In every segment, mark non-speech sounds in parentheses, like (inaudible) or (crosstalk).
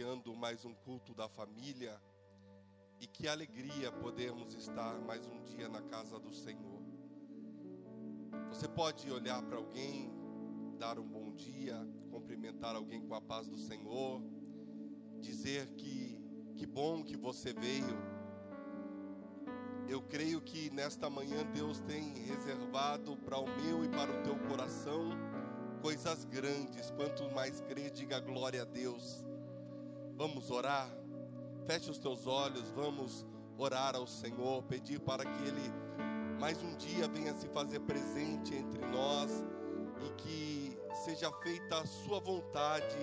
iniciando mais um culto da família. E que alegria podermos estar mais um dia na casa do Senhor. Você pode olhar para alguém, dar um bom dia, cumprimentar alguém com a paz do Senhor, dizer que que bom que você veio. Eu creio que nesta manhã Deus tem reservado para o meu e para o teu coração coisas grandes. Quanto mais crer, diga glória a Deus. Vamos orar. Feche os teus olhos, vamos orar ao Senhor, pedir para que Ele mais um dia venha se fazer presente entre nós e que seja feita a Sua vontade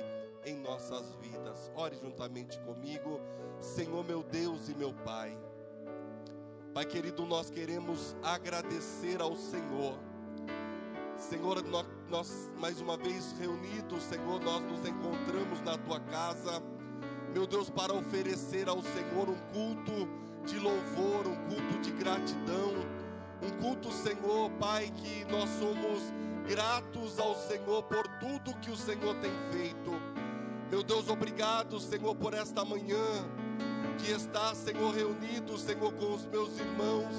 em nossas vidas. Ore juntamente comigo, Senhor meu Deus e meu Pai. Pai querido, nós queremos agradecer ao Senhor. Senhor, nós, mais uma vez reunidos, Senhor, nós nos encontramos na tua casa meu Deus, para oferecer ao Senhor um culto de louvor, um culto de gratidão, um culto, Senhor, Pai, que nós somos gratos ao Senhor por tudo que o Senhor tem feito. Meu Deus, obrigado, Senhor, por esta manhã de estar, Senhor, reunido, Senhor, com os meus irmãos.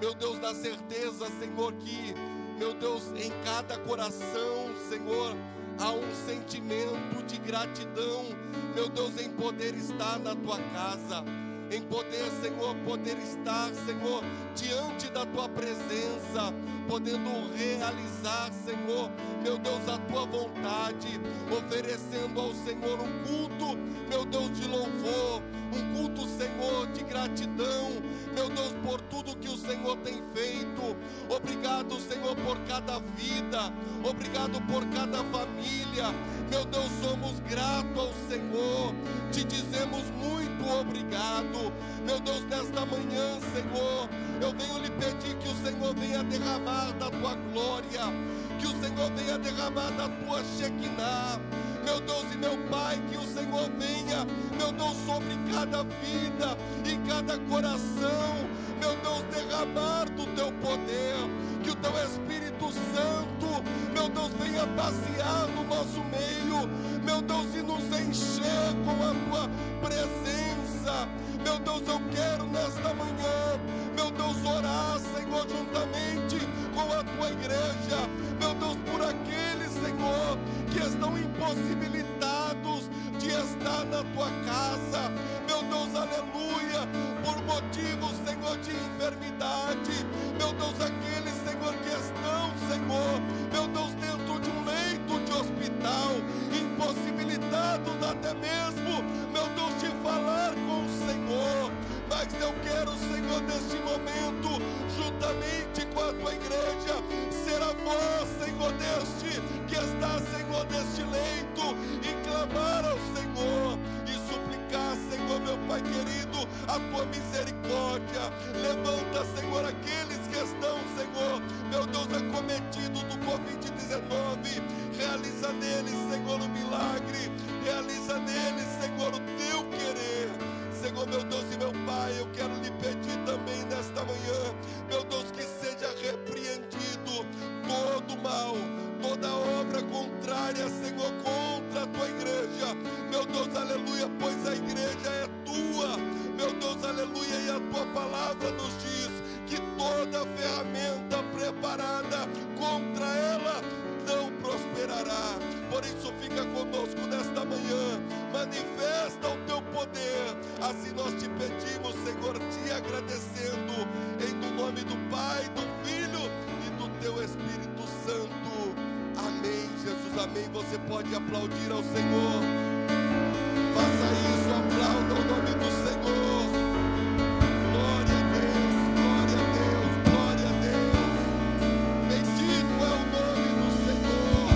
Meu Deus, na certeza, Senhor, que, meu Deus, em cada coração, Senhor, há um sentimento de gratidão, meu Deus, em poder estar na tua casa, em poder, Senhor, poder estar, Senhor, diante da tua presença, podendo realizar, Senhor, meu Deus, a tua vontade, oferecendo ao Senhor um culto, meu Deus, de louvor, um culto, Senhor, de gratidão, meu Deus, por tudo que o Senhor tem feito. Obrigado, Senhor, por cada vida, obrigado por cada família. Meu Deus, somos gratos ao Senhor, te dizemos muito obrigado. Meu Deus, nesta manhã, Senhor, eu venho lhe pedir que o Senhor venha derramar da tua glória, que o Senhor venha derramar da tua Shekinah meu Deus e meu Pai, que o Senhor venha, meu Deus, sobre cada vida e cada coração, meu Deus, derramar do teu poder, que o teu Espírito Santo, meu Deus, venha passear no nosso meio, meu Deus, e nos encher com a tua presença. Meu Deus, eu quero nesta manhã, meu Deus, orar, Senhor, juntamente com a tua igreja, meu Deus, por aqueles, Senhor, que estão impossibilitados de estar na tua casa, meu Deus, aleluia, por motivos, Senhor, de enfermidade, meu Deus, aqueles, Senhor, que estão, Senhor, meu Deus, dentro hospital, impossibilitados até mesmo, meu Deus, de falar com o Senhor, mas eu quero, Senhor, neste momento, juntamente com a tua igreja, ser a voz, Senhor, deste que está, Senhor, neste leito e clamar ao Senhor. E suplicar, Senhor, meu Pai querido, a tua misericórdia. Levanta, Senhor, aqueles que estão, Senhor, meu Deus, acometidos do Covid-19. Realiza neles, Senhor, o milagre. Realiza neles, Senhor, o teu querer. Senhor, meu Deus e meu Pai, eu quero lhe pedir também nesta manhã, meu Deus, que seja repreendido todo mal, toda obra contrária, Senhor, contra a tua igreja. Meu Deus, aleluia, pois a igreja é tua. Meu Deus, aleluia, e a tua palavra nos pode aplaudir ao Senhor. Faça isso, aplauda o nome do Senhor. Glória a Deus, glória a Deus, glória a Deus. Bendito é o nome do Senhor.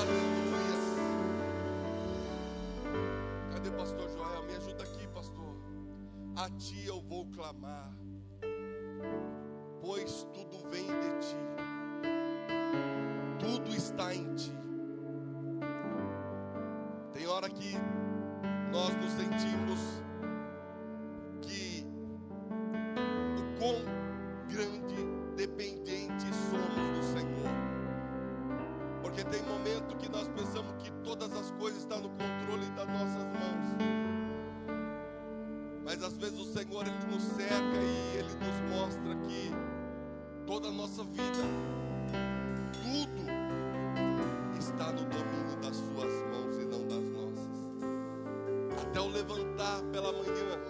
Aleluia. Cadê pastor Joel? Me ajuda aqui, pastor. A ti eu vou clamar, pois tudo vem de ti, tudo está em ti. Tem hora que nós nos sentimos que o quão grande dependente somos do Senhor. Porque tem momento que nós pensamos que todas as coisas estão no controle das nossas mãos. Mas às vezes o Senhor ele nos cerca e ele nos mostra que toda a nossa vida, tudo até o levantar pela manhã.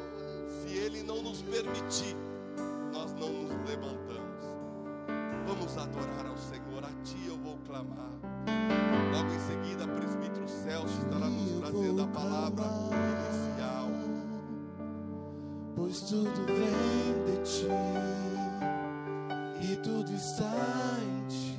Se Ele não nos permitir, nós não nos levantamos. Vamos adorar ao Senhor, a Ti eu vou clamar. Logo em seguida, presbítero Celso estará nos trazendo a palavra inicial. Pois tudo vem de Ti e tudo está em Ti.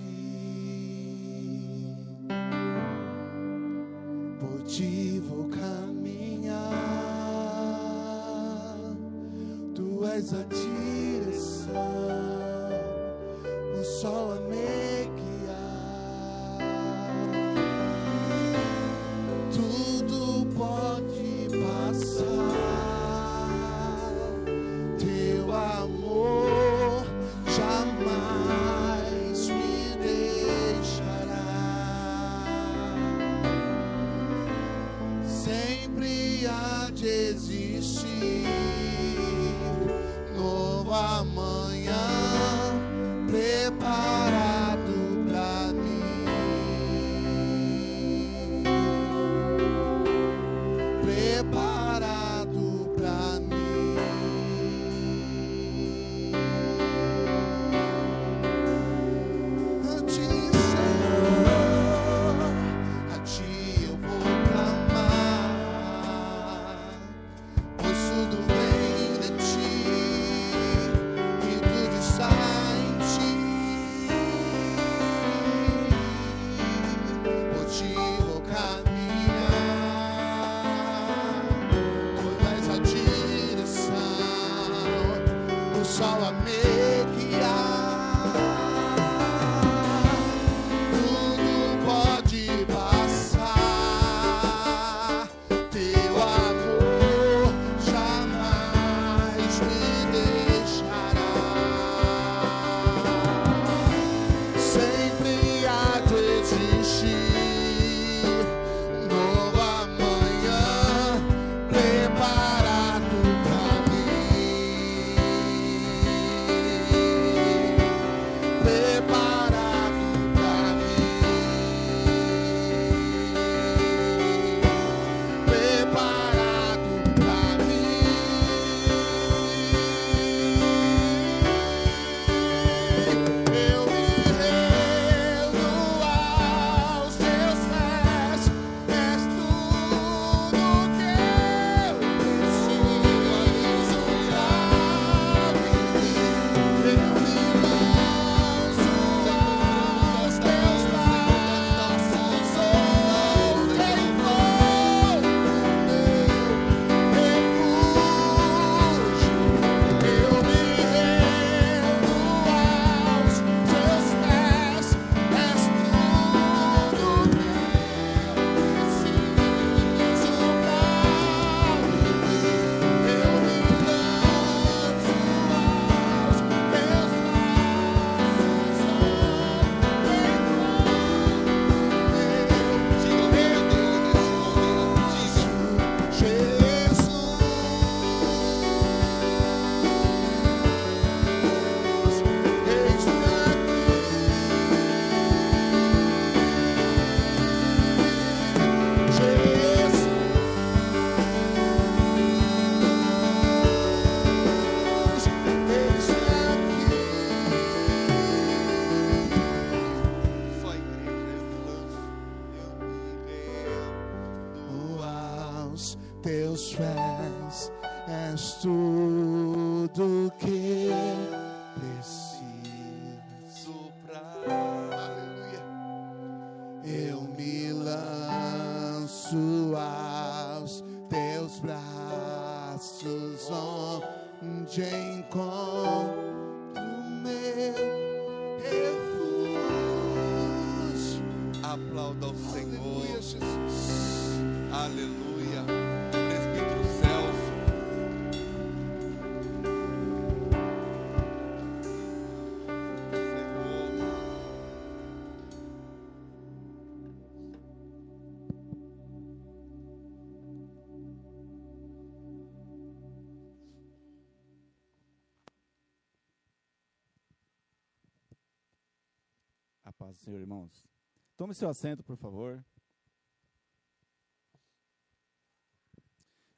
Senhor, irmãos. Tome seu assento, por favor.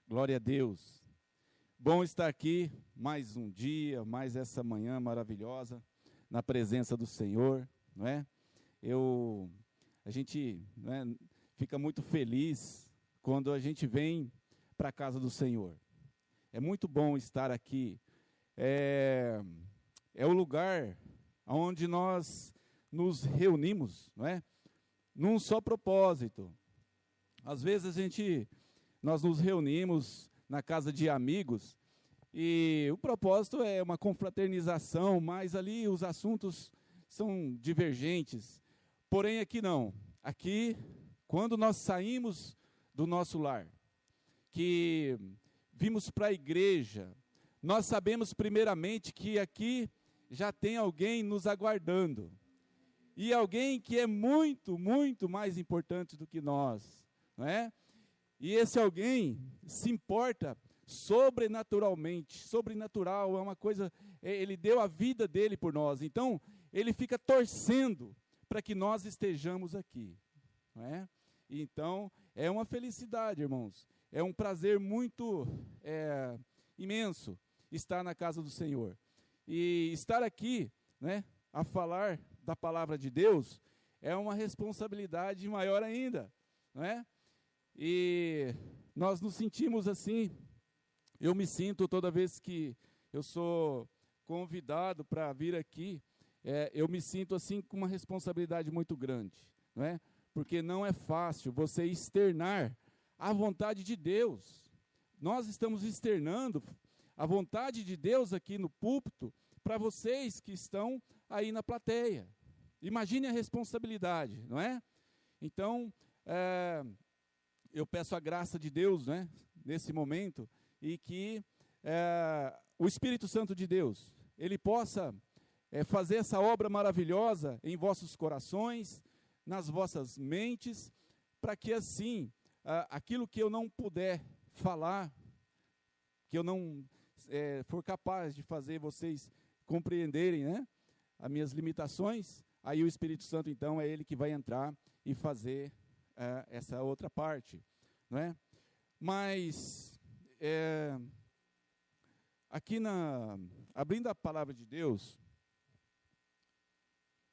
Glória a Deus. Bom estar aqui mais um dia, mais essa manhã maravilhosa na presença do Senhor, não é? Eu a gente é, fica muito feliz quando a gente vem para a casa do Senhor. É muito bom estar aqui. É, é o lugar onde nós nos reunimos, não é? Num só propósito. Às vezes a gente nós nos reunimos na casa de amigos e o propósito é uma confraternização, mas ali os assuntos são divergentes. Porém, aqui não. Aqui, quando nós saímos do nosso lar, que vimos para a igreja, nós sabemos primeiramente que aqui já tem alguém nos aguardando. E alguém que é muito, muito mais importante do que nós, não é? E esse alguém se importa sobrenaturalmente. Sobrenatural é uma coisa, é, ele deu a vida dele por nós. Então, ele fica torcendo para que nós estejamos aqui. Não é? Então, é uma felicidade, irmãos. É um prazer muito é, imenso estar na casa do Senhor. E estar aqui, né, a falar da palavra de Deus, é uma responsabilidade maior ainda, não é? E nós nos sentimos assim. Eu me sinto toda vez que eu sou convidado para vir aqui, é, eu me sinto assim com uma responsabilidade muito grande, não é? Porque não é fácil você externar a vontade de Deus. Nós estamos externando a vontade de Deus aqui no púlpito para vocês que estão aí na plateia. Imagine a responsabilidade, não é? Então, é, eu peço a graça de Deus, né, nesse momento, e que é, o Espírito Santo de Deus, ele possa é, fazer essa obra maravilhosa em vossos corações, nas vossas mentes, para que assim, aquilo que eu não puder falar, que eu não é, for capaz de fazer vocês compreenderem, né, as minhas limitações, aí o Espírito Santo, então, é ele que vai entrar e fazer é, essa outra parte, não é? Mas é, aqui na abrindo a palavra de Deus,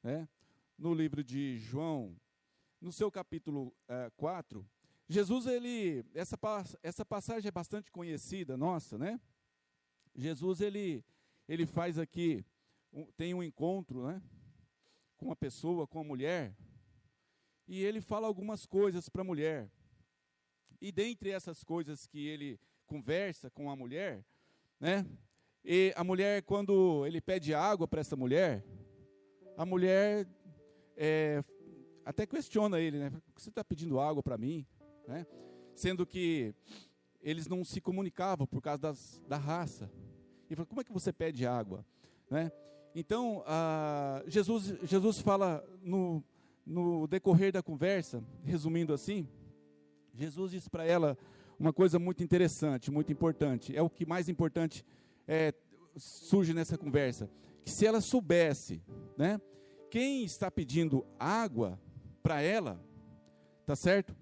né? No livro de João, no seu capítulo é, 4, Jesus ele essa essa passagem é bastante conhecida nossa, né? Jesus ele ele faz aqui tem um encontro, né? Com uma pessoa, com uma mulher, e ele fala algumas coisas para a mulher. E dentre essas coisas que ele conversa com a mulher, né? E a mulher, quando ele pede água para essa mulher, a mulher é, até questiona ele, né? Por que você está pedindo água para mim? Né? Sendo que eles não se comunicavam por causa das, da raça. E fala, como é que você pede água? Né? Então, Jesus, Jesus fala no, no decorrer da conversa, resumindo assim, Jesus disse para ela uma coisa muito interessante, muito importante. É o que mais importante é, surge nessa conversa. Que se ela soubesse, né, quem está pedindo água para ela, tá certo?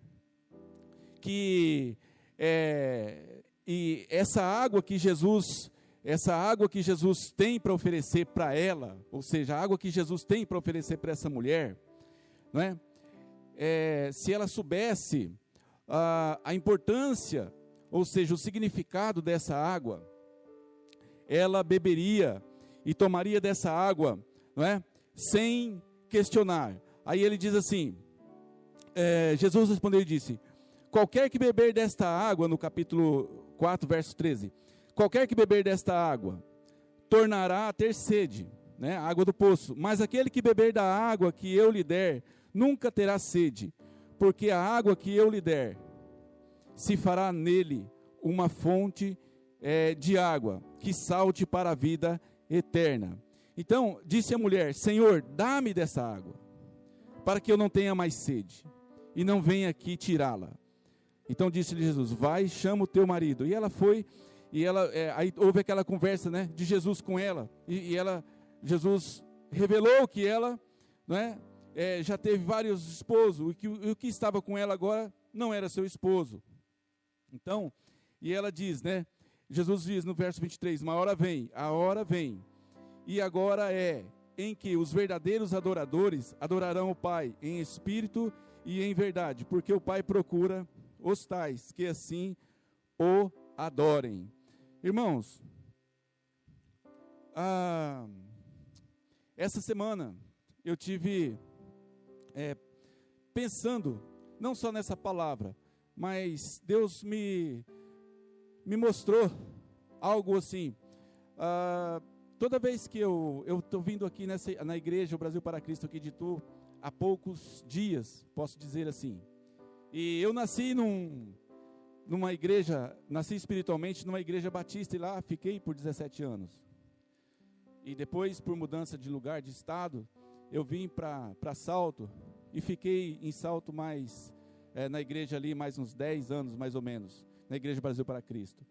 Que é, e essa água que Jesus essa água que Jesus tem para oferecer para ela, ou seja, a água que Jesus tem para oferecer para essa mulher, não é? é se ela soubesse a, a importância, ou seja, o significado dessa água, ela beberia e tomaria dessa água, não é? Sem questionar. Aí ele diz assim: é, Jesus respondeu e disse: Qualquer que beber desta água, no capítulo 4, verso 13, qualquer que beber desta água, tornará a ter sede, né? água do poço. Mas aquele que beber da água que eu lhe der, nunca terá sede, porque a água que eu lhe der se fará nele uma fonte é, de água que salte para a vida eterna. Então disse a mulher: Senhor, dá-me dessa água, para que eu não tenha mais sede e não venha aqui tirá-la. Então disse-lhe Jesus: Vai, chama o teu marido. E ela foi e ela é, aí houve aquela conversa, né, de Jesus com ela e, e ela Jesus revelou que ela, não é, é, já teve vários esposos, e que o que estava com ela agora não era seu esposo. Então, E ela diz, né? Jesus diz no verso 23: Uma hora vem, a hora vem, e agora é em que os verdadeiros adoradores adorarão o Pai em espírito e em verdade, porque o Pai procura os tais que assim o adorem. Irmãos, essa semana eu tive é, pensando não só nessa palavra, mas Deus me me mostrou algo assim. Ah, toda vez que eu estou vindo aqui nessa, na igreja, o Brasil para Cristo aqui de Itu, há poucos dias, posso dizer assim. E eu nasci num, numa igreja, nasci espiritualmente numa igreja batista e lá fiquei por 17 anos. E depois, por mudança de lugar, de estado, eu vim para Salto e fiquei em Salto mais, é, na igreja ali, mais uns 10 anos mais ou menos, na Igreja Brasil para Cristo,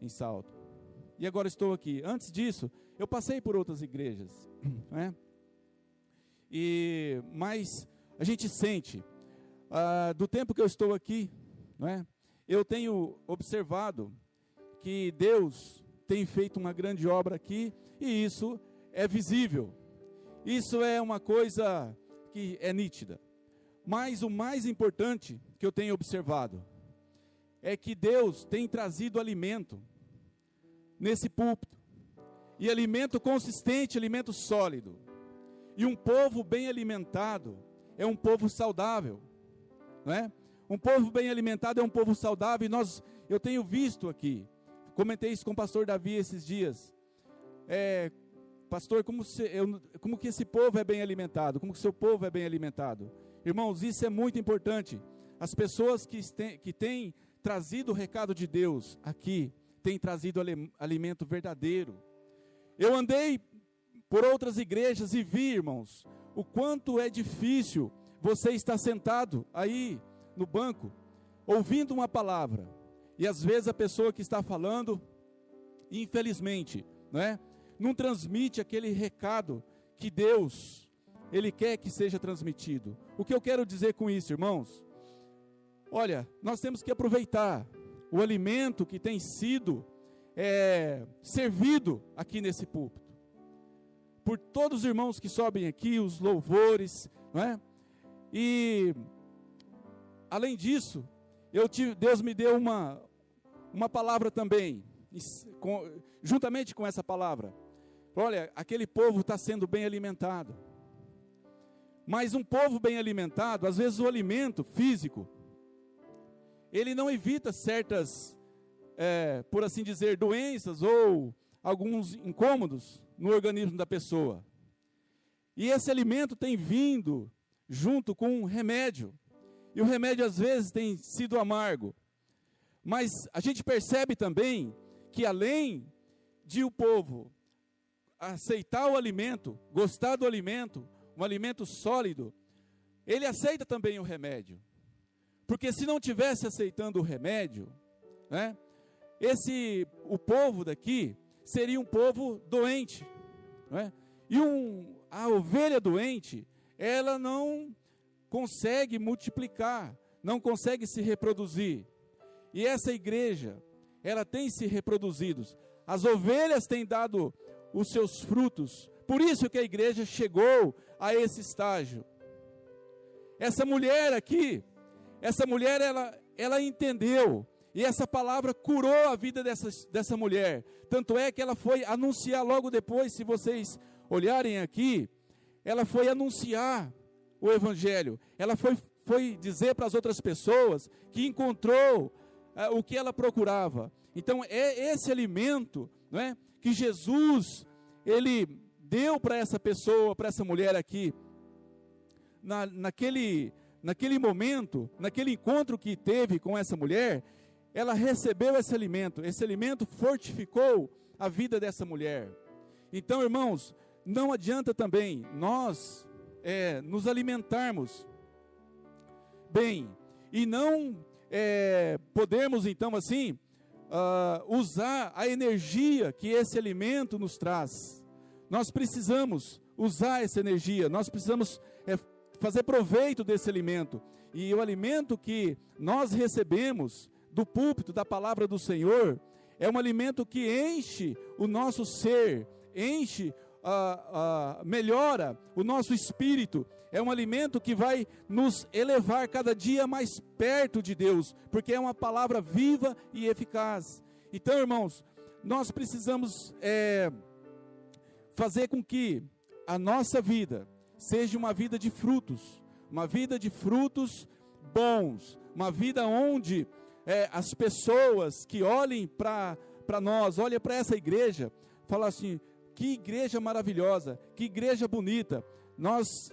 em Salto. E agora estou aqui. Antes disso, eu passei por outras igrejas, (clears throat) né? E, mas a gente sente, ah, do tempo que eu estou aqui, não é? Eu tenho observado que Deus tem feito uma grande obra aqui e isso é visível. Isso é uma coisa que é nítida. Mas o mais importante que eu tenho observado é que Deus tem trazido alimento nesse púlpito. E alimento consistente, alimento sólido. E um povo bem alimentado é um povo saudável, não é? Um povo bem alimentado é um povo saudável, e nós, eu tenho visto aqui, comentei isso com o pastor Davi esses dias. É, pastor, como, se, eu, como que esse povo é bem alimentado? Como que seu povo é bem alimentado? Irmãos, isso é muito importante. As pessoas que, tem, que têm trazido o recado de Deus aqui, têm trazido alimento verdadeiro. Eu andei por outras igrejas e vi, irmãos, o quanto é difícil você estar sentado aí no banco, ouvindo uma palavra, e às vezes a pessoa que está falando, infelizmente, não é? Não transmite aquele recado que Deus ele quer que seja transmitido. O que eu quero dizer com isso, irmãos? Olha, nós temos que aproveitar o alimento que tem sido é, servido aqui nesse púlpito. Por todos os irmãos que sobem aqui, os louvores, não é? E além disso, Deus me deu uma, uma palavra também, com, juntamente com essa palavra. Olha, aquele povo está sendo bem alimentado. Mas um povo bem alimentado, às vezes o alimento físico, ele não evita certas, é, por assim dizer, doenças ou alguns incômodos no organismo da pessoa. E esse alimento tem vindo junto com um remédio. E o remédio às vezes tem sido amargo. Mas a gente percebe também que além de o povo aceitar o alimento, gostar do alimento, um alimento sólido, ele aceita também o remédio. Porque se não tivesse aceitando o remédio, né, esse o povo daqui seria um povo doente, né? E um, a ovelha doente, ela não consegue multiplicar, não consegue se reproduzir. E essa igreja, ela tem se reproduzido. As ovelhas têm dado os seus frutos. Por isso que a igreja chegou a esse estágio. Essa mulher aqui, essa mulher ela ela entendeu e essa palavra curou a vida dessa, dessa mulher. Tanto é que ela foi anunciar logo depois, se vocês olharem aqui, ela foi anunciar o Evangelho. Ela foi, foi dizer para as outras pessoas que encontrou é, o que ela procurava. Então é esse alimento, não é, que Jesus ele deu para essa pessoa, para essa mulher aqui, na, naquele naquele momento, naquele encontro que teve com essa mulher, ela recebeu esse alimento. Esse alimento fortificou a vida dessa mulher. Então, irmãos, não adianta também nós é, nos alimentarmos bem e não é, podermos então assim uh, usar a energia que esse alimento nos traz. Nós precisamos usar essa energia, nós precisamos é, fazer proveito desse alimento. E o alimento que nós recebemos do púlpito, da palavra do Senhor, é um alimento que enche o nosso ser, enche, uh, uh, melhora o nosso espírito. É um alimento que vai nos elevar cada dia mais perto de Deus, porque é uma palavra viva e eficaz. Então, irmãos, nós precisamos é, fazer com que a nossa vida seja uma vida de frutos, uma vida de frutos bons, uma vida onde é, as pessoas que olhem para nós, olhem para essa igreja, falam assim: que igreja maravilhosa, que igreja bonita. Nós,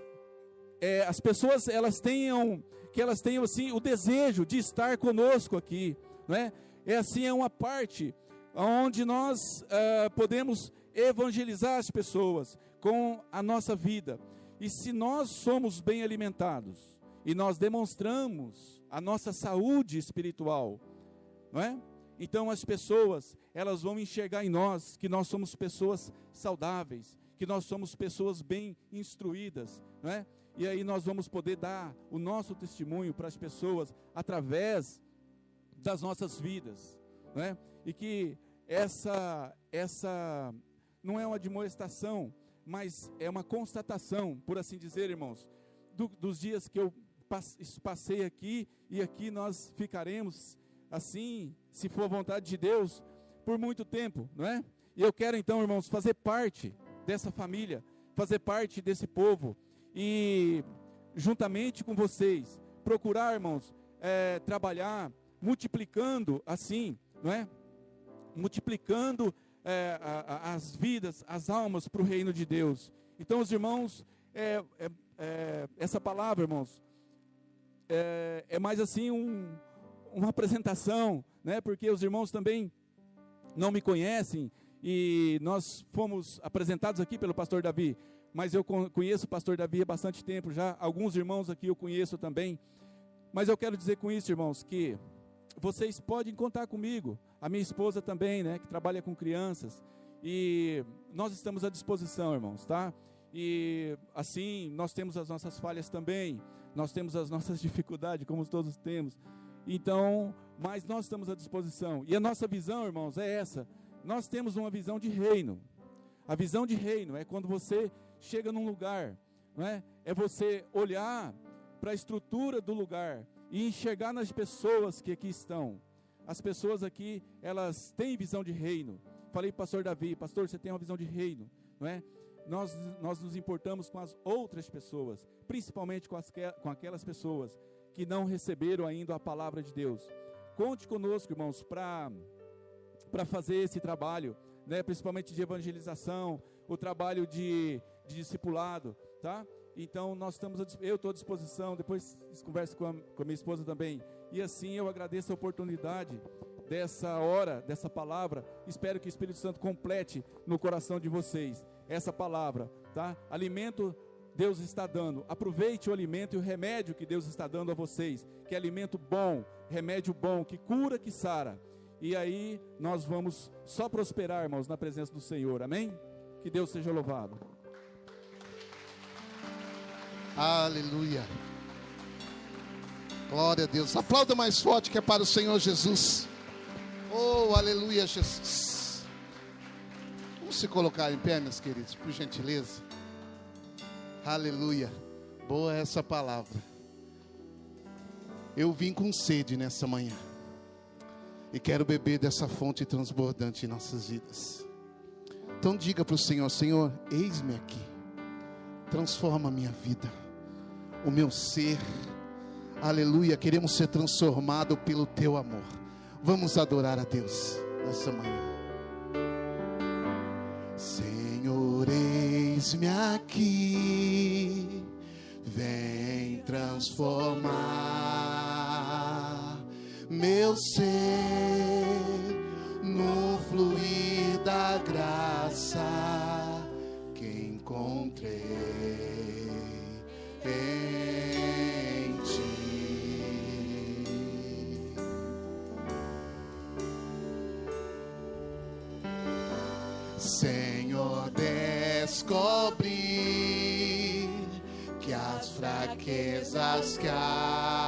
é, as pessoas, elas tenham, que elas tenham assim o desejo de estar conosco aqui, não é? É assim é uma parte onde nós uh, podemos evangelizar as pessoas com a nossa vida. E se nós somos bem alimentados e nós demonstramos a nossa saúde espiritual, não é? Então as pessoas, elas vão enxergar em nós que nós somos pessoas saudáveis, que nós somos pessoas bem instruídas, não é? E aí nós vamos poder dar o nosso testemunho para as pessoas através das nossas vidas, não é? E que essa essa não é uma admoestação, mas é uma constatação, por assim dizer, irmãos, do, dos dias que eu passei aqui e aqui nós ficaremos assim, se for vontade de Deus, por muito tempo, não é? E eu quero então, irmãos, fazer parte dessa família, fazer parte desse povo e juntamente com vocês procurar, irmãos, é, trabalhar multiplicando assim, não é? Multiplicando é, a, a, as vidas, as almas para o reino de Deus. Então, os irmãos, é, é, é essa palavra, irmãos, é, é mais assim um, uma apresentação, né? Porque os irmãos também não me conhecem e nós fomos apresentados aqui pelo pastor Davi, mas eu conheço o pastor Davi há bastante tempo já, alguns irmãos aqui eu conheço também. Mas eu quero dizer com isso, irmãos, que vocês podem contar comigo, a minha esposa também, né, que trabalha com crianças, e nós estamos à disposição, irmãos, tá? E assim, nós temos as nossas falhas também, nós temos as (laughs) nossas dificuldades, como todos temos. Então, mas nós estamos à disposição. E a nossa visão, irmãos, é essa. Nós temos uma visão de reino. A visão de reino é quando você chega num lugar, não é? É você olhar para a estrutura do lugar e enxergar nas pessoas que aqui estão. As pessoas aqui, elas têm visão de reino. Falei para o pastor Davi, pastor, você tem uma visão de reino, não é? nós, nós nos importamos com as outras pessoas, principalmente com, as, com aquelas pessoas que não receberam ainda a palavra de Deus. Conte conosco, irmãos, para fazer esse trabalho, né, principalmente de evangelização, o trabalho de, de discipulado, tá? Então nós estamos, eu estou à disposição, depois converso com a, com a minha esposa também. E assim eu agradeço a oportunidade dessa hora, dessa palavra. Espero que o Espírito Santo complete no coração de vocês essa palavra, tá? Alimento Deus está dando. Aproveite o alimento e o remédio que Deus está dando a vocês, que é alimento bom, remédio bom, que cura, que sara. E aí nós vamos só prosperar, irmãos, na presença do Senhor. Amém? Que Deus seja louvado. Aleluia. Glória a Deus. Aplauda mais forte que é para o Senhor Jesus. Oh, aleluia, Jesus. Vamos se colocar em pé, meus queridos, por gentileza. Aleluia. Boa essa palavra. Eu vim com sede nessa manhã. E quero beber dessa fonte transbordante em nossas vidas. Então diga para o Senhor: Senhor, eis-me aqui. Transforma a minha vida, o meu ser. Aleluia. Queremos ser transformados pelo teu amor. Vamos adorar a Deus nessa manhã. Senhor, eis-me aqui, vem transformar meu ser no fluir da graça fraquezas que há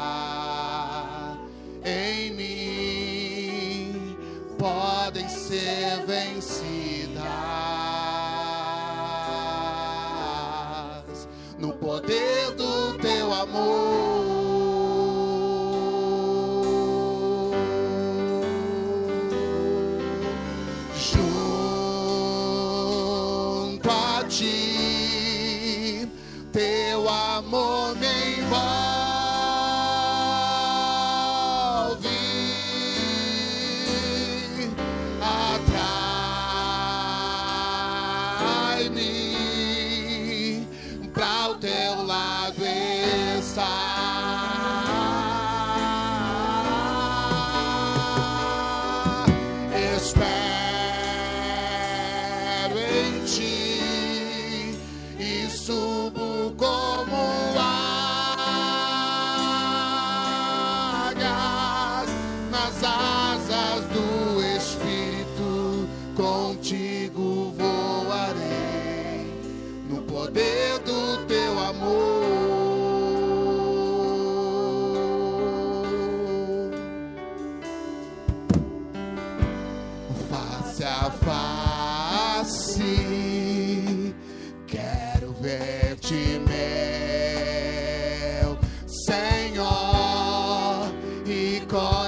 call.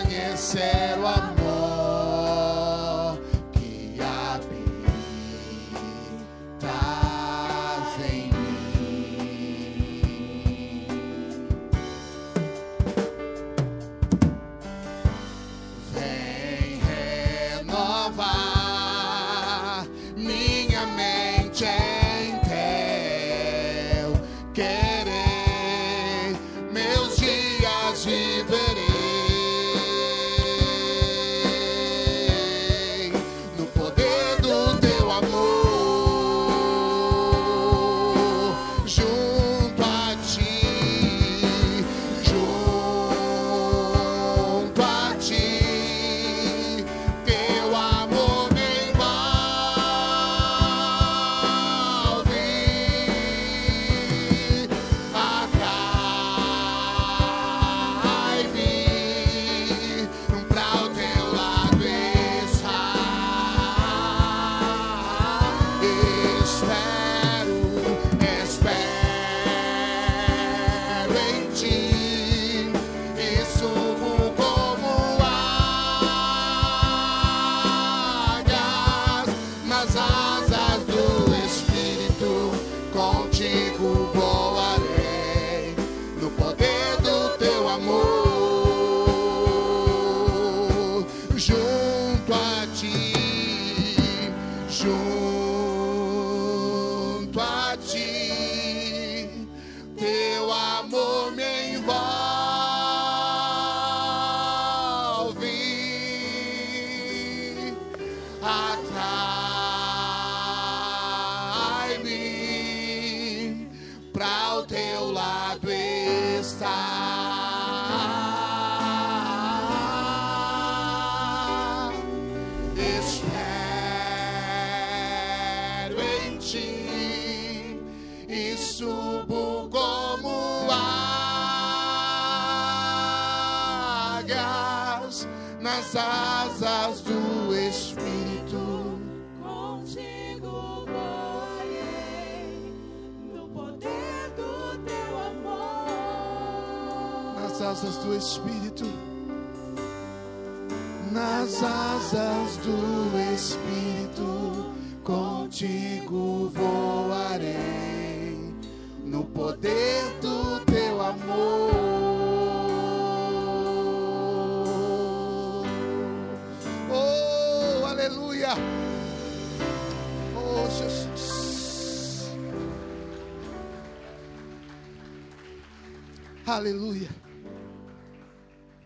Aleluia.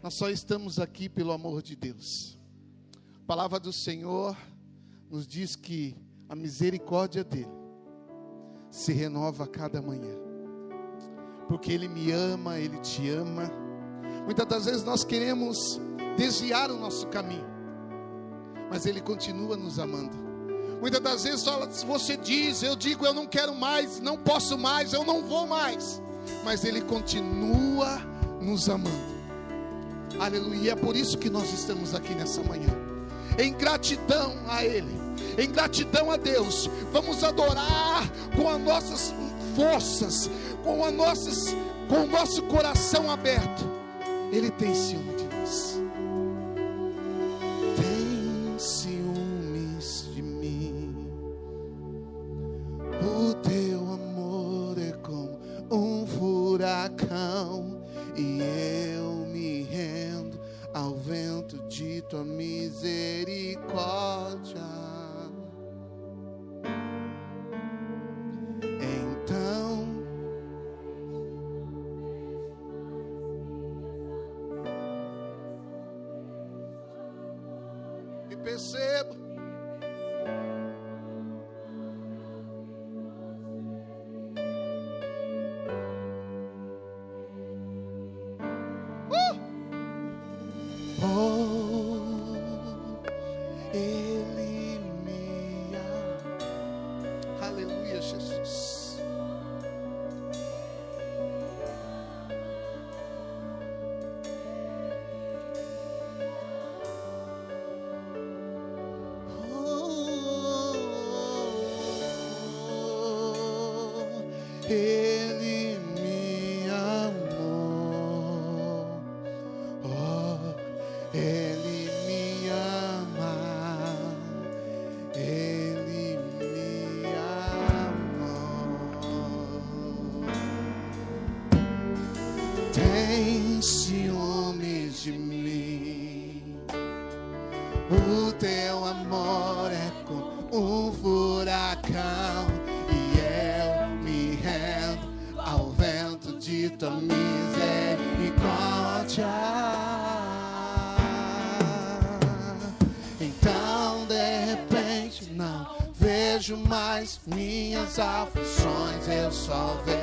Nós só estamos aqui pelo amor de Deus. A palavra do Senhor nos diz que a misericórdia dele se renova a cada manhã. Porque ele me ama, ele te ama. Muitas das vezes nós queremos desviar o nosso caminho, mas ele continua nos amando. Muitas das vezes você diz, eu digo, eu não quero mais, não posso mais, eu não vou mais mas Ele continua nos amando. Aleluia, é por isso que nós estamos aqui nessa manhã, em gratidão a Ele, em gratidão a Deus. Vamos adorar com as nossas forças, com, as nossas, com o nosso coração aberto. Ele tem ciúme. aflições eu só vejo.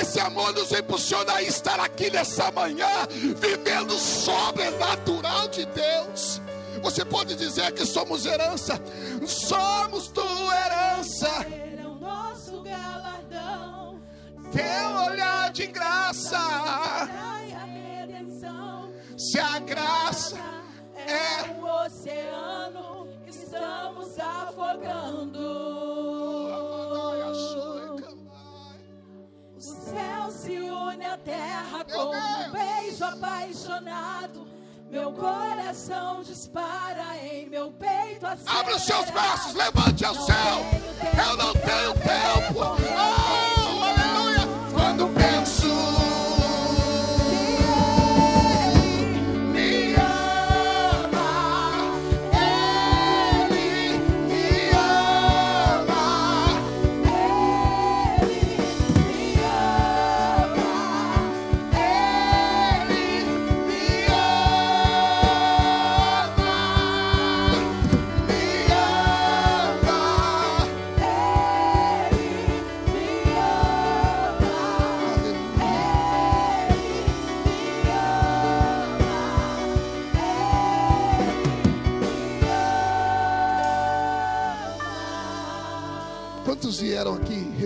Esse amor nos impulsiona a estar aqui nessa manhã, vivendo o sobrenatural de Deus. Você pode dizer que somos herança, somos tua herança. Ele é o nosso galardão. Teu olhar de graça, se a graça é o oceano. Estamos afogando. Céu se une à terra com um beijo apaixonado. Meu coração dispara em meu peito acelerado. Abra os seus braços, levante ao céu. Eu não tenho tempo. Oh,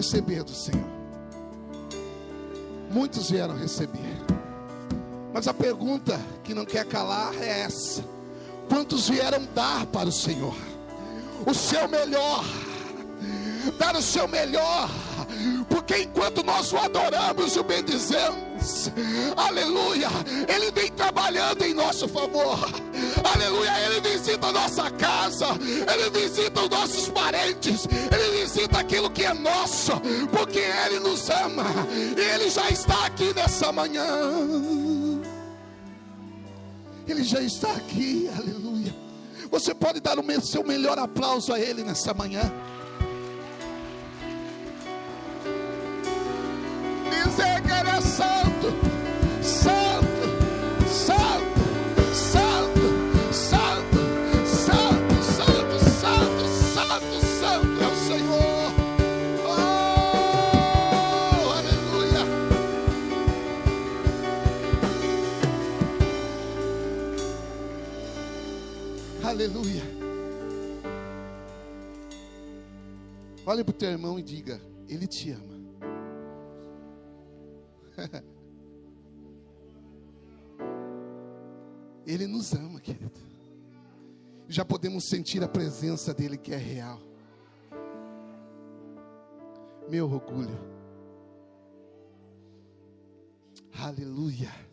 receber do Senhor? Muitos vieram receber. Mas a pergunta que não quer calar é essa: quantos vieram dar para o Senhor? O seu melhor, dar o seu melhor, porque enquanto nós o adoramos e o bendizemos, aleluia, Ele vem trabalhando em nosso favor, aleluia, Ele visita a nossa casa, Ele visita os nossos parentes, Ele visita aquilo que é nosso, porque Ele nos ama, e Ele já está aqui nessa manhã. Ele já está aqui, aleluia. Você pode dar o seu melhor aplauso a Ele nessa manhã. Dizer que é santo, santo, santo, santo, santo, santo, santo, santo, santo, santo é o Senhor. Oh, aleluia. Aleluia. Olhe para o teu irmão e diga: Ele te ama. (laughs) Ele nos ama, querido. Já podemos sentir a presença dele que é real. Meu orgulho. Aleluia.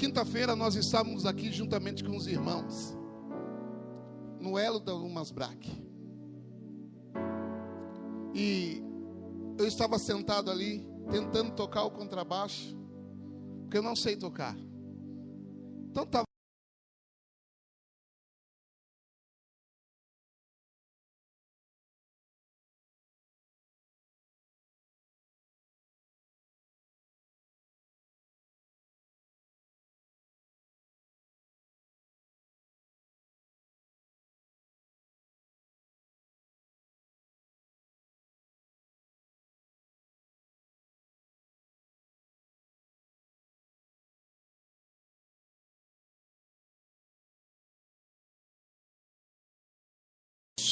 Quinta-feira nós estávamos aqui juntamente com os irmãos no Elo da Umas Braque. E eu estava sentado ali tentando tocar o contrabaixo, porque eu não sei tocar. Então estava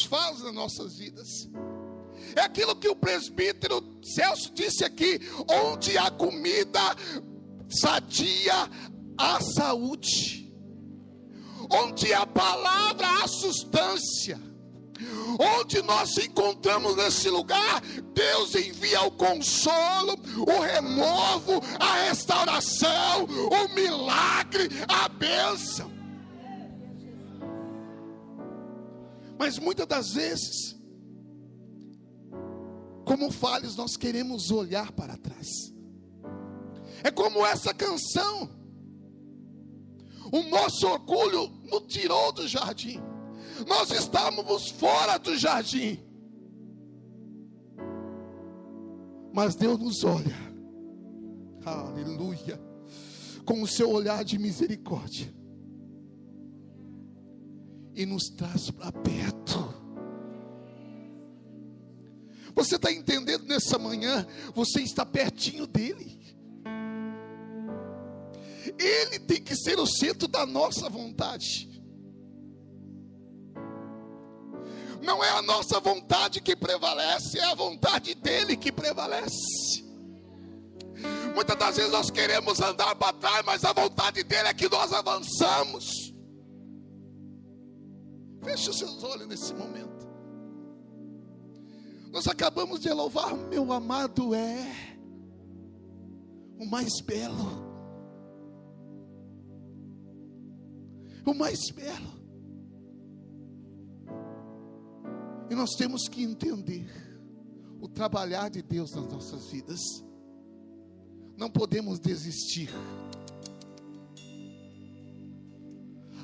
faz nas nossas vidas. É aquilo que o presbítero Celso disse aqui: onde há comida sadia, há saúde. Onde há palavra, há substância. Onde nós encontramos nesse lugar, Deus envia o consolo, o renovo, a restauração, o milagre, a bênção. Mas muitas das vezes, como falhos, nós queremos olhar para trás. É como essa canção. O nosso orgulho nos tirou do jardim. Nós estávamos fora do jardim. Mas Deus nos olha, aleluia, com o seu olhar de misericórdia e nos traz para perto. Você está entendendo nessa manhã? Você está pertinho dele. Ele tem que ser o centro da nossa vontade. Não é a nossa vontade que prevalece, é a vontade dele que prevalece. Muitas das vezes nós queremos andar para trás, mas a vontade dele é que nós avançamos. Feche os seus olhos nesse momento. Nós acabamos de louvar, meu amado é o mais belo. O mais belo. E nós temos que entender o trabalhar de Deus nas nossas vidas. Não podemos desistir.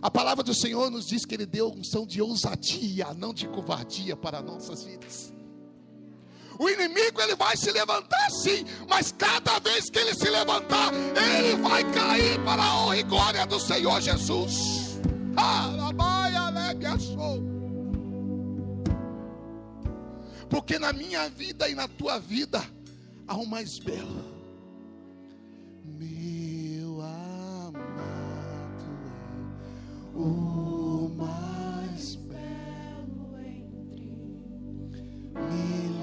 A palavra do Senhor nos diz que Ele deu unção de ousadia, não de covardia para nossas vidas. O inimigo ele vai se levantar sim, mas cada vez que ele se levantar, ele vai cair para a honra e glória do Senhor Jesus. Porque na minha vida e na tua vida há um mais belo. O mais Belo entre milhares.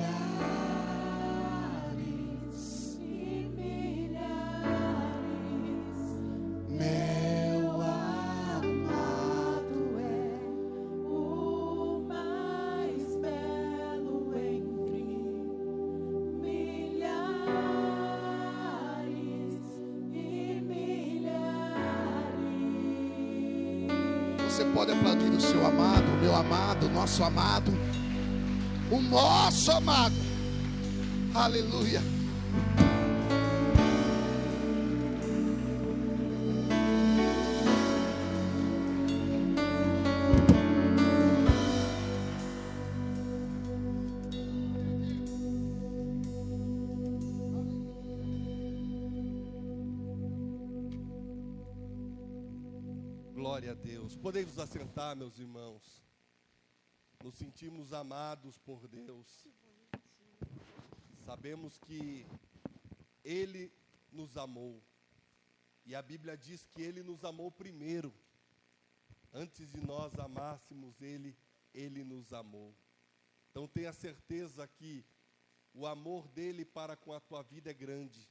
Nosso amado. Aleluia. Glória a Deus. Podemos assentar, meus irmãos. Nos sentimos amados por Deus. Sabemos que Ele nos amou. E a Bíblia diz que Ele nos amou primeiro. Antes de nós amássemos Ele, Ele nos amou. Então tenha certeza que o amor dele para com a tua vida é grande.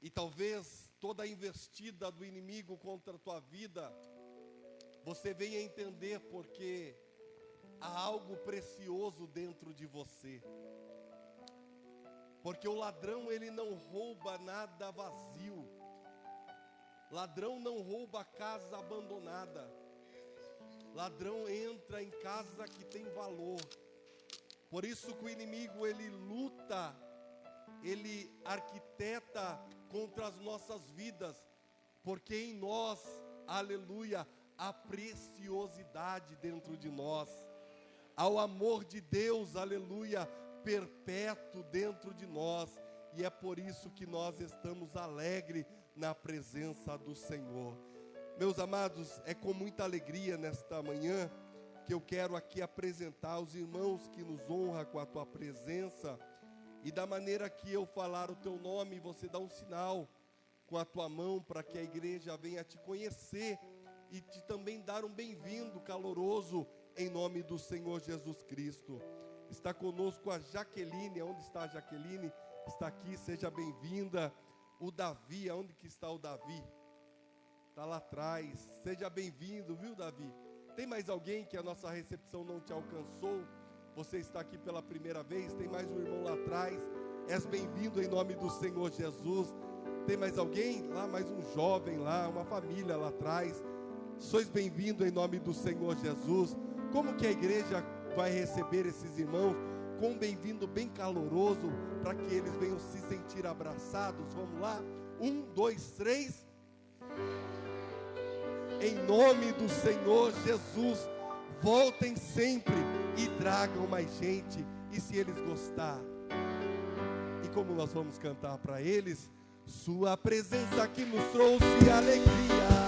E talvez toda a investida do inimigo contra a tua vida, você venha entender porque há algo precioso dentro de você. Porque o ladrão ele não rouba nada vazio. Ladrão não rouba casa abandonada. Ladrão entra em casa que tem valor. Por isso que o inimigo ele luta, ele arquiteta contra as nossas vidas, porque em nós, aleluia, há preciosidade dentro de nós, há o amor de Deus, aleluia, perpétuo dentro de nós, e é por isso que nós estamos alegres na presença do Senhor. Meus amados, é com muita alegria nesta manhã que eu quero aqui apresentar os irmãos que nos honra com a tua presença. E da maneira que eu falar o teu nome, você dá um sinal com a tua mão para que a igreja venha te conhecer e te também dar um bem-vindo caloroso em nome do Senhor Jesus Cristo. Está conosco a Jaqueline, onde está a Jaqueline? Está aqui, seja bem-vinda. O Davi, aonde que está o Davi? Está lá atrás. Seja bem-vindo, viu, Davi? Tem mais alguém que a nossa recepção não te alcançou? Você está aqui pela primeira vez? Tem mais um irmão lá atrás? És bem-vindo em nome do Senhor Jesus. Tem mais alguém? Lá, mais um jovem lá, uma família lá atrás. Sois bem-vindo em nome do Senhor Jesus. Como que a igreja vai receber esses irmãos? Com um bem-vindo bem caloroso, para que eles venham se sentir abraçados. Vamos lá? Um, dois, três. Em nome do Senhor Jesus, voltem sempre e tragam mais gente. E se eles gostar, e como nós vamos cantar para eles, Sua presença que nos trouxe alegria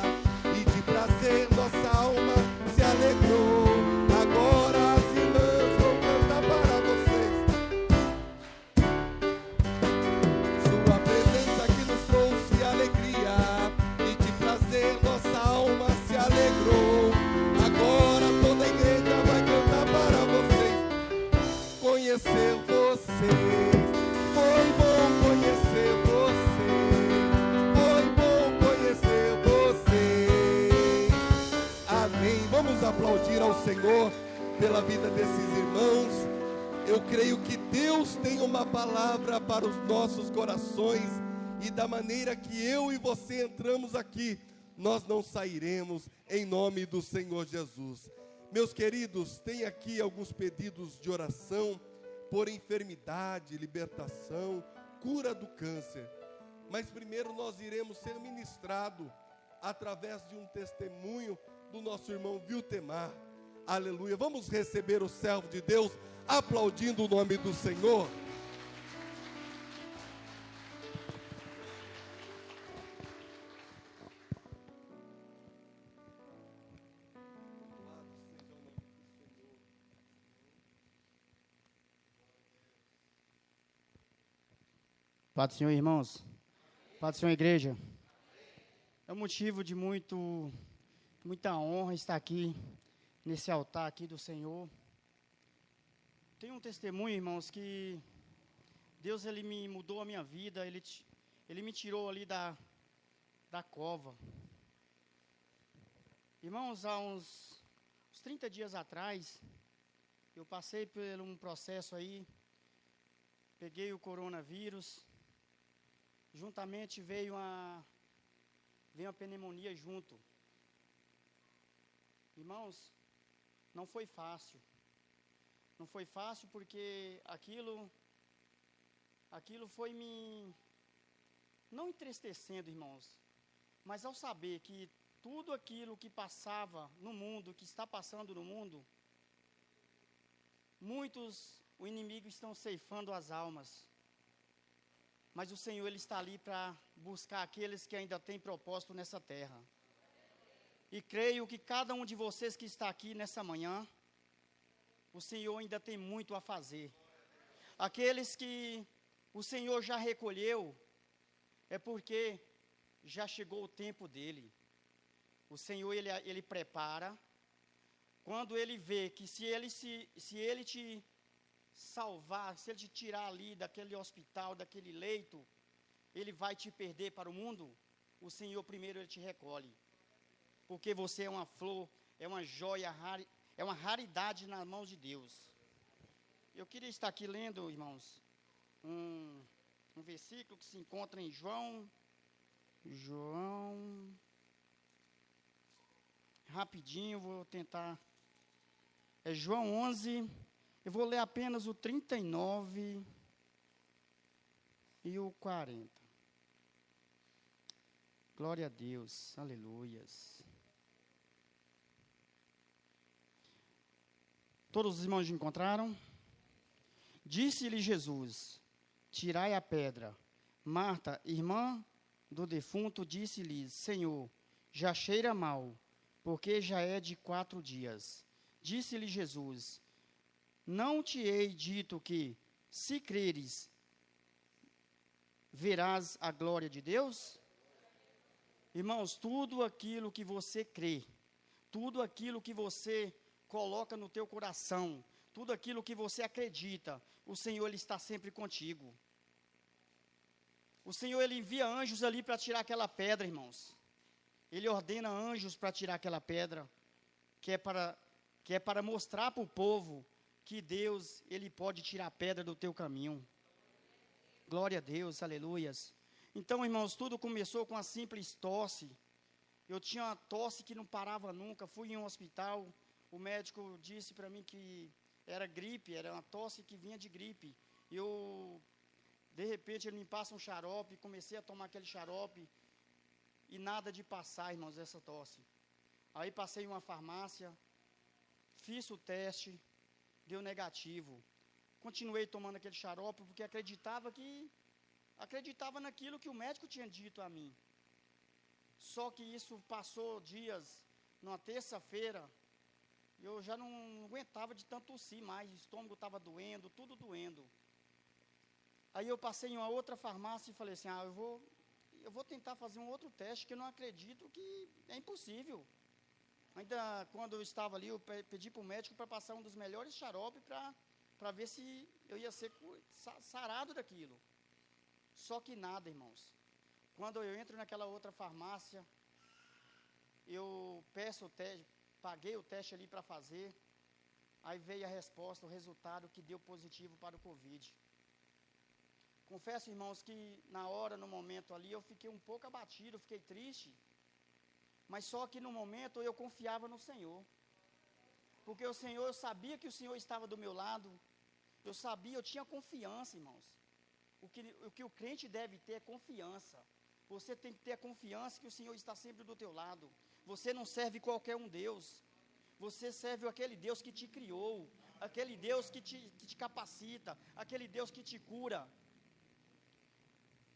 prazer nossa alma se alegrou. Senhor pela vida desses irmãos. Eu creio que Deus tem uma palavra para os nossos corações e da maneira que eu e você entramos aqui, nós não sairemos em nome do Senhor Jesus. Meus queridos, tem aqui alguns pedidos de oração por enfermidade, libertação, cura do câncer. Mas primeiro nós iremos ser ministrados através de um testemunho do nosso irmão Viltemar. Aleluia. Vamos receber o servo de Deus aplaudindo o nome do Senhor. Pai do Senhor, irmãos. Pai do Senhor, igreja. É um motivo de muito, muita honra estar aqui, nesse altar aqui do Senhor. Tem um testemunho, irmãos, que Deus ele me mudou a minha vida, ele, ele me tirou ali da, da cova. Irmãos, há uns, uns 30 dias atrás, eu passei por um processo aí, peguei o coronavírus, juntamente veio uma veio uma pneumonia junto. Irmãos, não foi fácil. Não foi fácil porque aquilo aquilo foi me não entristecendo, irmãos, mas ao saber que tudo aquilo que passava no mundo, que está passando no mundo, muitos o inimigo estão ceifando as almas mas o Senhor ele está ali para buscar aqueles que ainda têm propósito nessa terra. E creio que cada um de vocês que está aqui nessa manhã, o Senhor ainda tem muito a fazer. Aqueles que o Senhor já recolheu, é porque já chegou o tempo dele. O Senhor ele, ele prepara. Quando ele vê que se ele se, se ele te salvar, se ele te tirar ali daquele hospital, daquele leito, ele vai te perder para o mundo, o Senhor primeiro ele te recolhe. Porque você é uma flor, é uma joia, é uma raridade nas mãos de Deus. Eu queria estar aqui lendo, irmãos, um, um versículo que se encontra em João, João, rapidinho, vou tentar, é João 11, eu vou ler apenas o 39 e o 40. Glória a Deus, aleluias. Todos os irmãos encontraram? Disse-lhe Jesus: Tirai a pedra. Marta, irmã do defunto, disse-lhe: Senhor, já cheira mal, porque já é de quatro dias. Disse-lhe Jesus: Não te hei dito que, se creres, verás a glória de Deus? Irmãos, tudo aquilo que você crê, tudo aquilo que você coloca no teu coração, tudo aquilo que você acredita, o Senhor ele está sempre contigo. O Senhor ele envia anjos ali para tirar aquela pedra, irmãos. Ele ordena anjos para tirar aquela pedra, que é para que é para mostrar para o povo que Deus ele pode tirar a pedra do teu caminho. Glória a Deus, aleluias. Então, irmãos, tudo começou com a simples tosse. Eu tinha uma tosse que não parava nunca. Fui em um hospital, o médico disse para mim que era gripe, era uma tosse que vinha de gripe. Eu, de repente, ele me passa um xarope, comecei a tomar aquele xarope e nada de passar, irmãos, essa tosse. Aí passei em uma farmácia, fiz o teste, deu negativo. Continuei tomando aquele xarope porque acreditava que acreditava naquilo que o médico tinha dito a mim. Só que isso passou dias, numa terça-feira, eu já não aguentava de tanto tossir mais, o estômago estava doendo, tudo doendo. Aí eu passei em uma outra farmácia e falei assim: "Ah, eu vou eu vou tentar fazer um outro teste que eu não acredito que é impossível". Ainda quando eu estava ali, eu pe- pedi para o médico para passar um dos melhores xarope para ver se eu ia ser sarado daquilo. Só que nada, irmãos. Quando eu entro naquela outra farmácia, eu peço o teste, paguei o teste ali para fazer. Aí veio a resposta, o resultado que deu positivo para o Covid. Confesso, irmãos, que na hora, no momento ali, eu fiquei um pouco abatido, fiquei triste. Mas só que no momento eu confiava no Senhor. Porque o Senhor, eu sabia que o Senhor estava do meu lado. Eu sabia, eu tinha confiança, irmãos. O que, o que o crente deve ter é confiança. Você tem que ter a confiança que o Senhor está sempre do teu lado. Você não serve qualquer um Deus. Você serve aquele Deus que te criou, aquele Deus que te, que te capacita, aquele Deus que te cura.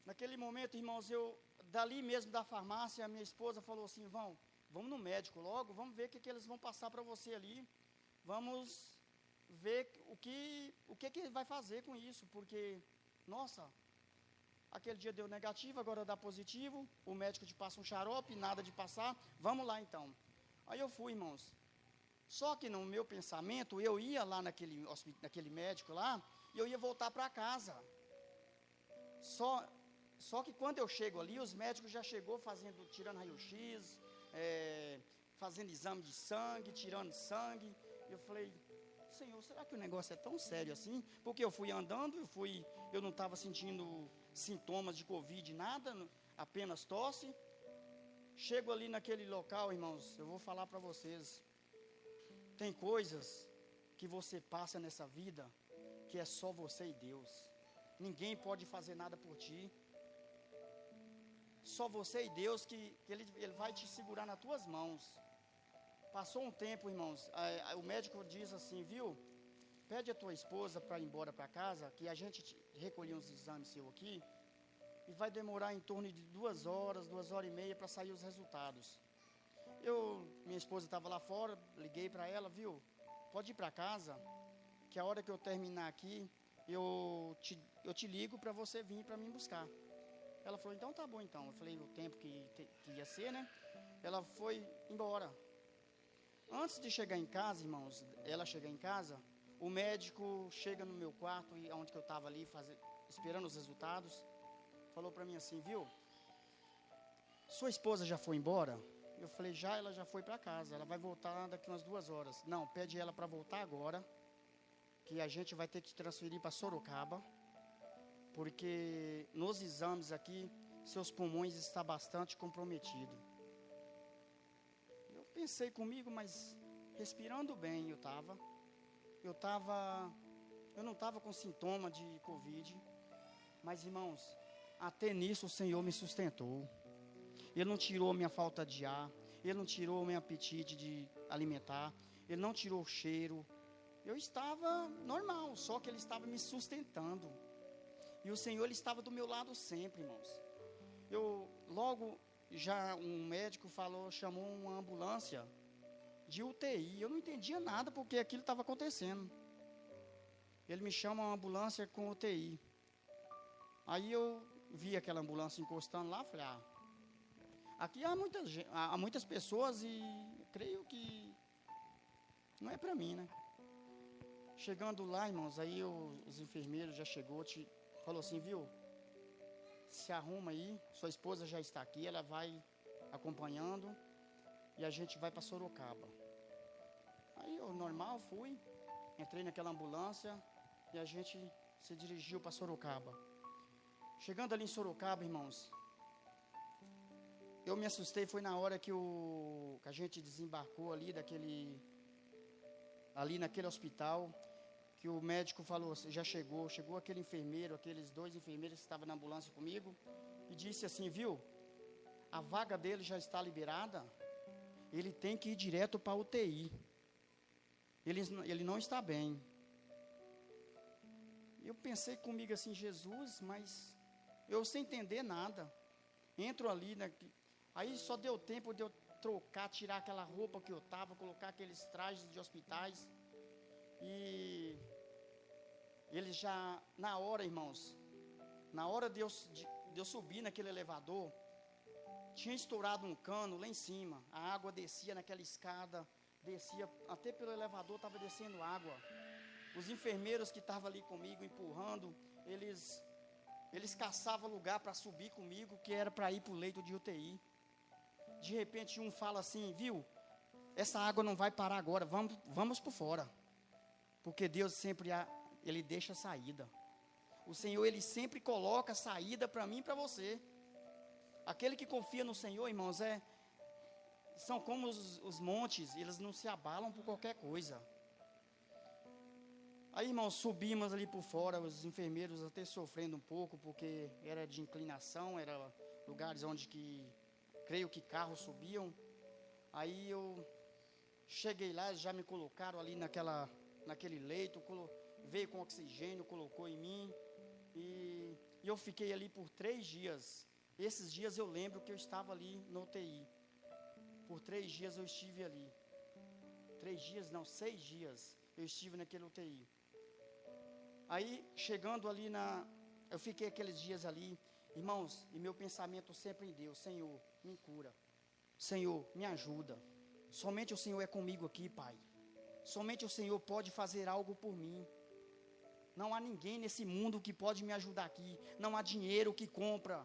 Naquele momento, irmãos, eu, dali mesmo da farmácia, a minha esposa falou assim: vão, vamos no médico logo, vamos ver o que, que eles vão passar para você ali. Vamos ver o que, o que, que vai fazer com isso, porque, nossa, aquele dia deu negativo, agora dá positivo, o médico te passa um xarope, nada de passar, vamos lá então. Aí eu fui, irmãos. Só que no meu pensamento, eu ia lá naquele, naquele médico lá, e eu ia voltar para casa. Só, só que quando eu chego ali, os médicos já chegou fazendo, tirando raio-x, é, fazendo exame de sangue, tirando sangue. Eu falei, Senhor, será que o negócio é tão sério assim? Porque eu fui andando, eu fui, eu não estava sentindo sintomas de Covid, nada, apenas tosse. Chego ali naquele local, irmãos, eu vou falar para vocês. Tem coisas que você passa nessa vida que é só você e Deus. Ninguém pode fazer nada por ti. Só você e Deus que, que ele, ele vai te segurar nas tuas mãos. Passou um tempo, irmãos. a- a- o médico diz assim, viu? Pede a tua esposa para ir embora para casa, que a gente te- recolheu uns exames seu aqui. E vai demorar em torno de duas horas, duas horas e meia para sair os resultados. Eu, minha esposa estava lá fora, liguei para ela, viu? Pode ir para casa, que a hora que eu terminar aqui, eu te, eu te ligo para você vir para me buscar. Ela falou, então tá bom então. Eu falei o tempo que, que ia ser, né? Ela foi embora. Antes de chegar em casa, irmãos, ela chegar em casa, o médico chega no meu quarto, e onde eu estava ali, faze- esperando os resultados, falou para mim assim, viu? Sua esposa já foi embora? Eu falei, já, ela já foi para casa, ela vai voltar daqui umas duas horas. Não, pede ela para voltar agora, que a gente vai ter que transferir para Sorocaba, porque nos exames aqui, seus pulmões estão bastante comprometidos. Pensei comigo, mas respirando bem eu estava. Eu estava, eu não estava com sintoma de Covid, mas irmãos, até nisso o Senhor me sustentou. Ele não tirou minha falta de ar, ele não tirou meu apetite de alimentar, ele não tirou o cheiro. Eu estava normal, só que ele estava me sustentando. E o Senhor ele estava do meu lado sempre, irmãos. Eu logo já um médico falou, chamou uma ambulância de UTI. Eu não entendia nada porque aquilo estava acontecendo. Ele me chama uma ambulância com UTI. Aí eu vi aquela ambulância encostando lá, falei, ah, aqui há muitas, há muitas pessoas e creio que não é para mim, né? Chegando lá, irmãos, aí os enfermeiros já chegou, te, falou assim, viu? Se arruma aí, sua esposa já está aqui, ela vai acompanhando e a gente vai para Sorocaba. Aí eu normal fui, entrei naquela ambulância e a gente se dirigiu para Sorocaba. Chegando ali em Sorocaba, irmãos, eu me assustei foi na hora que, o, que a gente desembarcou ali daquele ali naquele hospital que o médico falou, "Você já chegou, chegou aquele enfermeiro, aqueles dois enfermeiros que estavam na ambulância comigo e disse assim, viu? A vaga dele já está liberada. Ele tem que ir direto para a UTI. Ele, ele não está bem. Eu pensei comigo assim, Jesus, mas eu sem entender nada. Entro ali, né, aí só deu tempo de eu trocar, tirar aquela roupa que eu tava, colocar aqueles trajes de hospitais. E ele já, na hora, irmãos, na hora de eu, de, eu subir naquele elevador, tinha estourado um cano lá em cima. A água descia naquela escada, descia, até pelo elevador estava descendo água. Os enfermeiros que estavam ali comigo, empurrando, eles, eles caçavam lugar para subir comigo, que era para ir para o leito de UTI. De repente um fala assim, viu, essa água não vai parar agora, vamos, vamos por fora. Porque Deus sempre, há- Ele deixa saída. O Senhor, Ele sempre coloca saída para mim e para você. Aquele que confia no Senhor, irmãos, é, são como os, os montes, eles não se abalam por qualquer coisa. Aí, irmãos, subimos ali por fora, os enfermeiros até sofrendo um pouco, porque era de inclinação, era lugares onde que, creio que carros subiam. Aí eu cheguei lá, já me colocaram ali naquela, naquele leito, veio com oxigênio, colocou em mim, e, e eu fiquei ali por três dias. Esses dias eu lembro que eu estava ali no UTI. Por três dias eu estive ali. Três dias, não, seis dias eu estive naquele UTI. Aí, chegando ali na. Eu fiquei aqueles dias ali, irmãos, e meu pensamento sempre em Deus: Senhor, me cura. Senhor, me ajuda. Somente o Senhor é comigo aqui, Pai. Somente o Senhor pode fazer algo por mim. Não há ninguém nesse mundo que pode me ajudar aqui. Não há dinheiro que compra.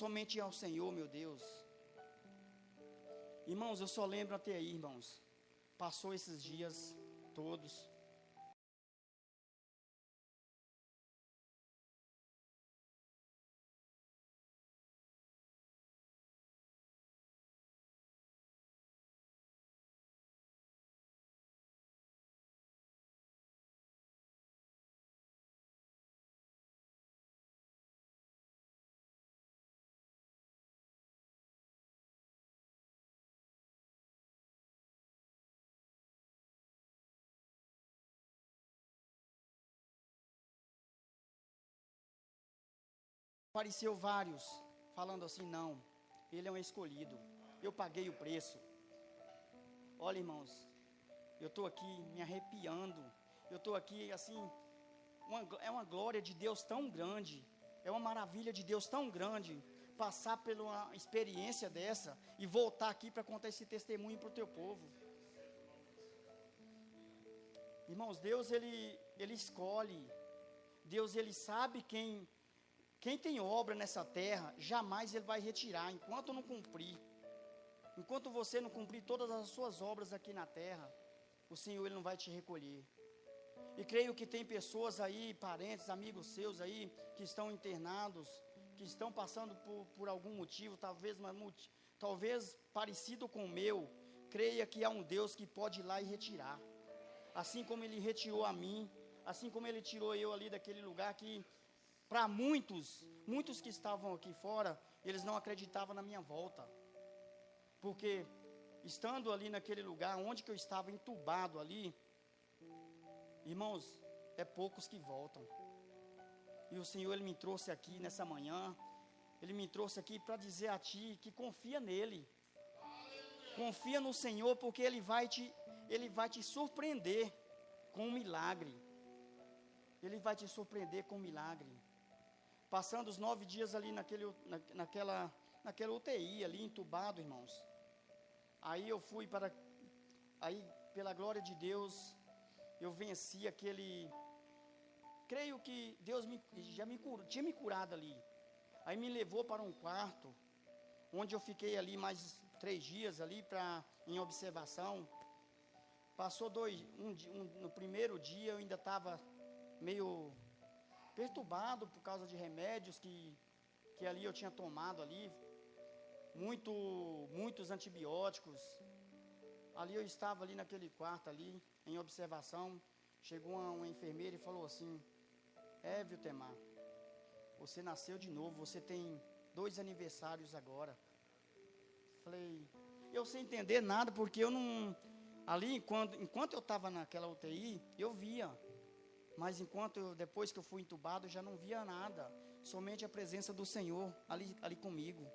Somente ao Senhor, meu Deus. Irmãos, eu só lembro até aí, irmãos. Passou esses dias todos. Apareceu vários falando assim: não, ele é um escolhido. Eu paguei o preço. Olha, irmãos, eu estou aqui me arrepiando. Eu estou aqui assim, uma é uma glória de Deus tão grande, é uma maravilha de Deus tão grande passar por uma experiência dessa e voltar aqui para contar esse testemunho para o teu povo. Irmãos, Deus ele ele escolhe. Deus ele sabe quem quem tem obra nessa terra, jamais ele vai retirar enquanto não cumprir. Enquanto você não cumprir todas as suas obras aqui na terra, o Senhor ele não vai te recolher. E creio que tem pessoas aí, parentes, amigos seus aí, que estão internados, que estão passando por, por algum motivo, talvez, talvez parecido com o meu. Creia que há um Deus que pode ir lá e retirar. Assim como ele retirou a mim, assim como ele tirou eu ali daquele lugar que para muitos, muitos que estavam aqui fora, eles não acreditavam na minha volta. Porque estando ali naquele lugar onde que eu estava entubado ali, irmãos, é poucos que voltam. E o Senhor ele me trouxe aqui nessa manhã, ele me trouxe aqui para dizer a ti que confia nele. Confia no Senhor porque ele vai te ele vai te surpreender com um milagre. Ele vai te surpreender com um milagre. Passando os nove dias ali naquele, na, naquela, naquela UTI ali, entubado, irmãos. Aí eu fui para. Aí, pela glória de Deus, eu venci aquele. Creio que Deus me, já me tinha me curado ali. Aí me levou para um quarto, onde eu fiquei ali mais três dias ali pra, em observação. Passou dois, um, um, no primeiro dia eu ainda estava meio perturbado por causa de remédios que, que ali eu tinha tomado ali. muito, muitos antibióticos. Ali eu estava ali naquele quarto ali, em observação. Chegou uma, uma enfermeira e falou assim: É, viu, Temar, você nasceu de novo, você tem dois aniversários agora. Falei, eu sem entender nada, porque eu não. Ali, enquanto, enquanto eu estava naquela UTI, eu via. Mas enquanto eu, depois que eu fui entubado, eu já não via nada. Somente a presença do Senhor ali, ali comigo.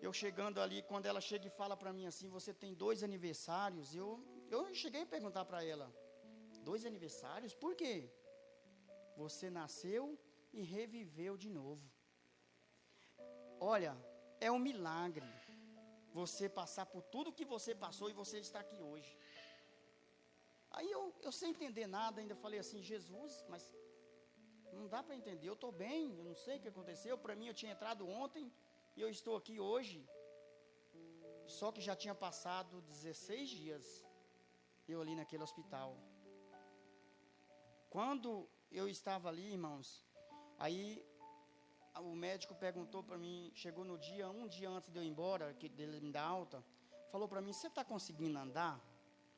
Eu chegando ali, quando ela chega e fala para mim assim, você tem dois aniversários, eu, eu cheguei a perguntar para ela, dois aniversários? Por quê? Você nasceu e reviveu de novo. Olha, é um milagre você passar por tudo que você passou e você está aqui hoje. Aí eu, eu sem entender nada, ainda falei assim, Jesus, mas não dá para entender, eu estou bem, eu não sei o que aconteceu, para mim eu tinha entrado ontem e eu estou aqui hoje. Só que já tinha passado 16 dias eu ali naquele hospital. Quando eu estava ali, irmãos, aí o médico perguntou para mim, chegou no dia, um dia antes de eu ir embora, que dele me dar alta, falou para mim: Você está conseguindo andar?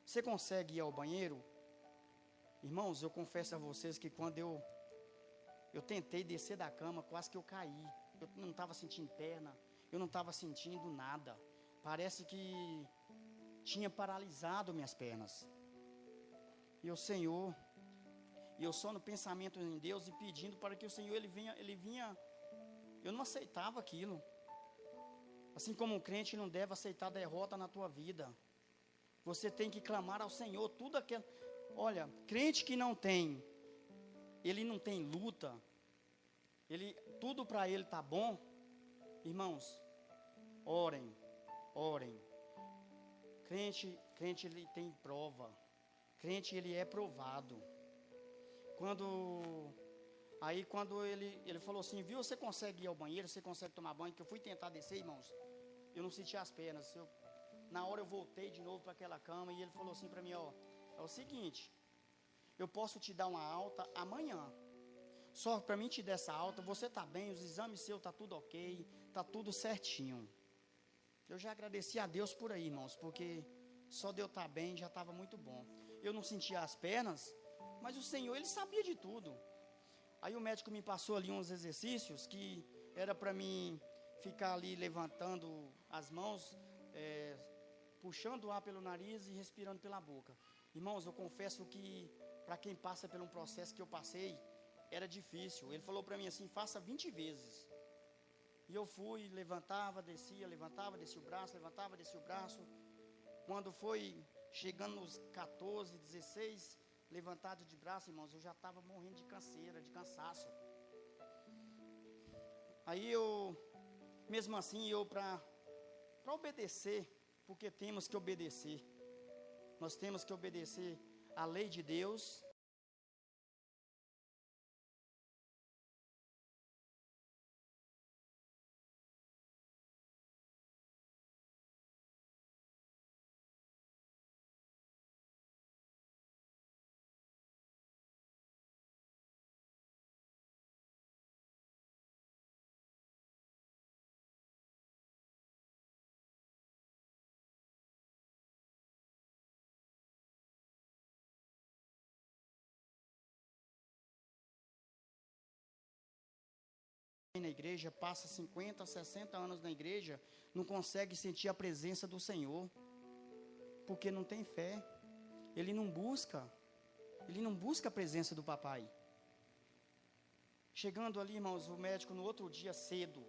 Você consegue ir ao banheiro? Irmãos, eu confesso a vocês que quando eu eu tentei descer da cama, quase que eu caí. Eu não estava sentindo perna, eu não estava sentindo nada. Parece que tinha paralisado minhas pernas. E o Senhor, e eu só no pensamento em Deus e pedindo para que o Senhor ele vinha, ele vinha. Eu não aceitava aquilo. Assim como um crente não deve aceitar derrota na tua vida. Você tem que clamar ao Senhor tudo aquilo. Olha, crente que não tem, ele não tem luta, ele tudo para ele tá bom. Irmãos, orem, orem. Crente, crente ele tem prova. Crente ele é provado. Quando aí quando ele ele falou assim, viu, você consegue ir ao banheiro, você consegue tomar banho, que eu fui tentar descer, irmãos. Eu não senti as pernas. Eu, na hora eu voltei de novo para aquela cama e ele falou assim para mim, ó, é o seguinte, eu posso te dar uma alta amanhã. Só para mim te dar essa alta, você tá bem, os exames seus tá tudo ok, tá tudo certinho. Eu já agradeci a Deus por aí, irmãos, porque só de eu estar bem já estava muito bom. Eu não sentia as pernas, mas o Senhor, Ele sabia de tudo. Aí o médico me passou ali uns exercícios que era para mim ficar ali levantando as mãos, é, puxando o ar pelo nariz e respirando pela boca. Irmãos, eu confesso que para quem passa por um processo que eu passei, era difícil. Ele falou para mim assim: faça 20 vezes. E eu fui, levantava, descia, levantava, descia o braço, levantava, descia o braço. Quando foi chegando nos 14, 16, levantado de braço, irmãos, eu já estava morrendo de canseira, de cansaço. Aí eu, mesmo assim, eu para obedecer, porque temos que obedecer. Nós temos que obedecer a lei de Deus. Na igreja, passa 50, 60 anos na igreja, não consegue sentir a presença do Senhor, porque não tem fé. Ele não busca, ele não busca a presença do papai. Chegando ali, irmãos, o médico no outro dia cedo,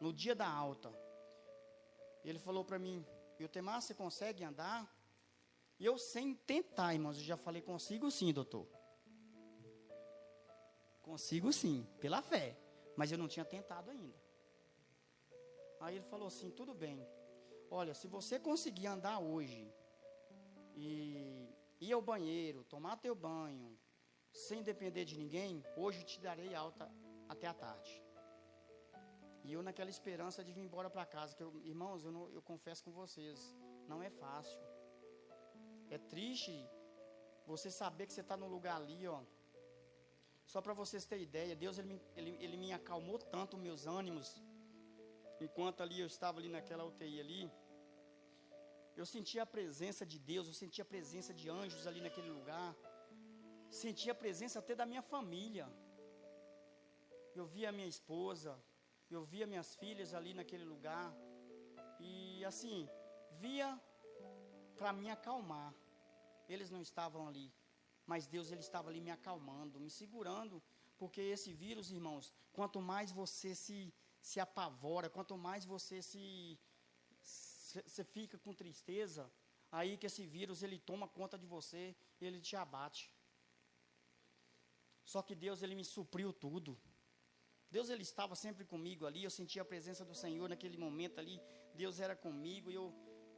no dia da alta, ele falou para mim: "E o Temar, você consegue andar?" E eu sem tentar, irmãos, eu já falei: "Consigo sim, doutor." Consigo sim, pela fé mas eu não tinha tentado ainda. Aí ele falou assim: tudo bem, olha, se você conseguir andar hoje e ir ao banheiro, tomar teu banho, sem depender de ninguém, hoje te darei alta até a tarde. E eu naquela esperança de vir embora para casa, que eu, irmãos, eu, não, eu confesso com vocês, não é fácil. É triste você saber que você está no lugar ali, ó, só para vocês terem ideia, Deus ele, ele, ele me acalmou tanto meus ânimos. enquanto ali eu estava ali naquela UTI ali, eu sentia a presença de Deus, eu sentia a presença de anjos ali naquele lugar, sentia a presença até da minha família. Eu via a minha esposa, eu via minhas filhas ali naquele lugar, e assim, via para me acalmar. Eles não estavam ali, mas Deus ele estava ali me acalmando, me segurando, porque esse vírus, irmãos, quanto mais você se se apavora, quanto mais você se você fica com tristeza, aí que esse vírus ele toma conta de você, ele te abate. Só que Deus ele me supriu tudo. Deus ele estava sempre comigo ali, eu sentia a presença do Senhor naquele momento ali. Deus era comigo e eu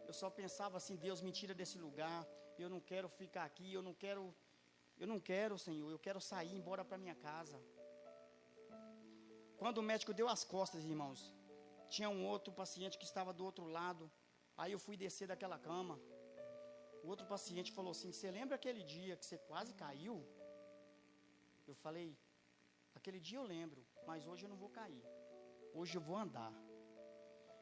eu só pensava assim, Deus me tira desse lugar. Eu não quero ficar aqui, eu não quero eu não quero, Senhor, eu quero sair embora para minha casa. Quando o médico deu as costas, irmãos, tinha um outro paciente que estava do outro lado. Aí eu fui descer daquela cama. O outro paciente falou assim: Você lembra aquele dia que você quase caiu? Eu falei: Aquele dia eu lembro, mas hoje eu não vou cair. Hoje eu vou andar.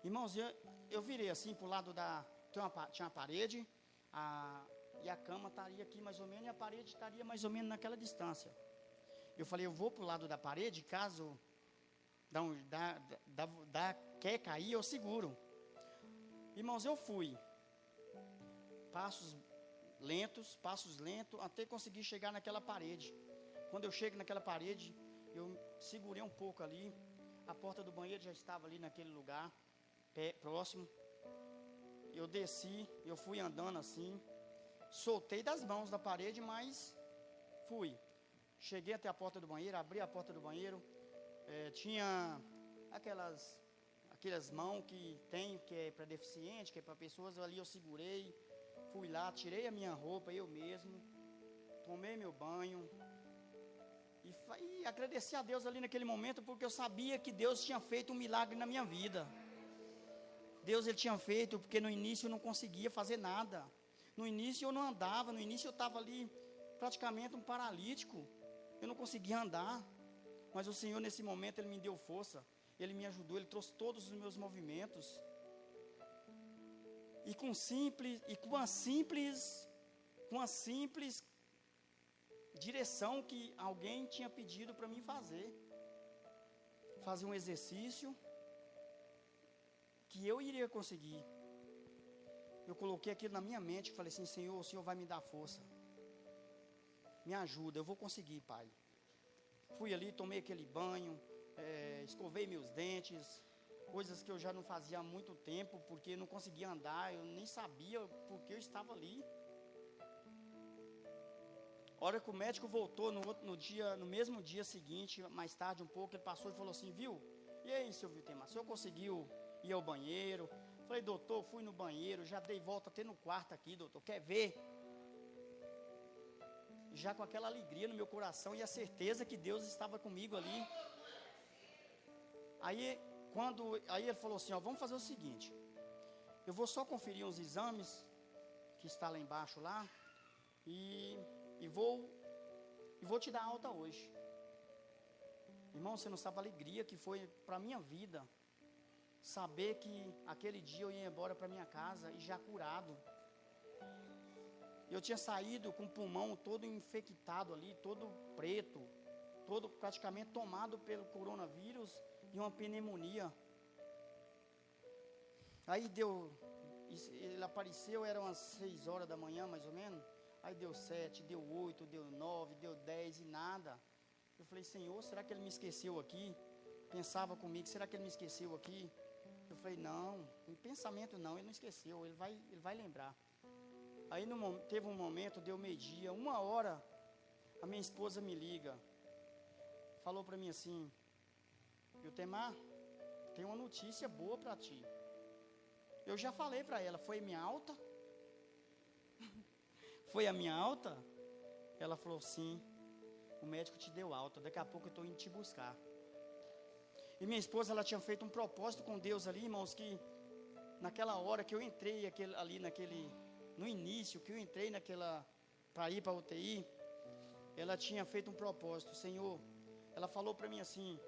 Irmãos, eu, eu virei assim para o lado da. Uma, tinha uma parede, a, e a cama estaria aqui mais ou menos, e a parede estaria mais ou menos naquela distância. Eu falei: Eu vou para o lado da parede, caso dá, um, dá, dá, dá, quer cair, eu seguro. Irmãos, eu fui. Passos lentos, passos lentos, até conseguir chegar naquela parede. Quando eu chego naquela parede, eu segurei um pouco ali. A porta do banheiro já estava ali naquele lugar, pé, próximo. Eu desci, eu fui andando assim. Soltei das mãos da parede, mas fui. Cheguei até a porta do banheiro, abri a porta do banheiro. É, tinha aquelas aquelas mãos que tem, que é para deficiente, que é para pessoas, ali eu segurei, fui lá, tirei a minha roupa, eu mesmo, tomei meu banho, e, e agradeci a Deus ali naquele momento, porque eu sabia que Deus tinha feito um milagre na minha vida. Deus ele tinha feito, porque no início eu não conseguia fazer nada. No início eu não andava, no início eu estava ali praticamente um paralítico. Eu não conseguia andar. Mas o Senhor nesse momento ele me deu força. Ele me ajudou, ele trouxe todos os meus movimentos. E com simples, e com a simples, com a simples direção que alguém tinha pedido para mim fazer. Fazer um exercício que eu iria conseguir. Eu coloquei aquilo na minha mente e falei assim: Senhor, o Senhor vai me dar força. Me ajuda, eu vou conseguir, Pai. Fui ali, tomei aquele banho, é, escovei meus dentes, coisas que eu já não fazia há muito tempo, porque não conseguia andar, eu nem sabia porque eu estava ali. A hora que o médico voltou no, outro, no, dia, no mesmo dia seguinte, mais tarde um pouco, ele passou e falou assim, viu? E aí, seu Viltemar, o senhor conseguiu ir ao banheiro? Falei, doutor, fui no banheiro, já dei volta até no quarto aqui, doutor, quer ver? Já com aquela alegria no meu coração e a certeza que Deus estava comigo ali. Aí, quando, aí ele falou assim, ó, vamos fazer o seguinte, eu vou só conferir uns exames que está lá embaixo lá e, e vou e vou te dar alta hoje. Irmão, você não sabe a alegria que foi para minha vida saber que aquele dia eu ia embora para minha casa e já curado. Eu tinha saído com o pulmão todo infectado ali, todo preto, todo praticamente tomado pelo coronavírus e uma pneumonia. Aí deu, ele apareceu, eram umas seis horas da manhã mais ou menos. Aí deu sete, deu oito, deu nove, deu dez e nada. Eu falei, Senhor, será que ele me esqueceu aqui? Pensava comigo, será que ele me esqueceu aqui? Eu falei, não, em pensamento não, ele não esqueceu, ele vai, ele vai lembrar. Aí no, teve um momento, deu meio-dia, uma hora, a minha esposa me liga. Falou para mim assim, Temar, tem uma notícia boa para ti. Eu já falei para ela, foi minha alta? (laughs) foi a minha alta? Ela falou, sim, o médico te deu alta, daqui a pouco eu estou indo te buscar. E minha esposa, ela tinha feito um propósito com Deus ali, irmãos, que naquela hora que eu entrei aquele, ali naquele, no início, que eu entrei naquela, para ir para UTI, ela tinha feito um propósito, Senhor, ela falou para mim assim,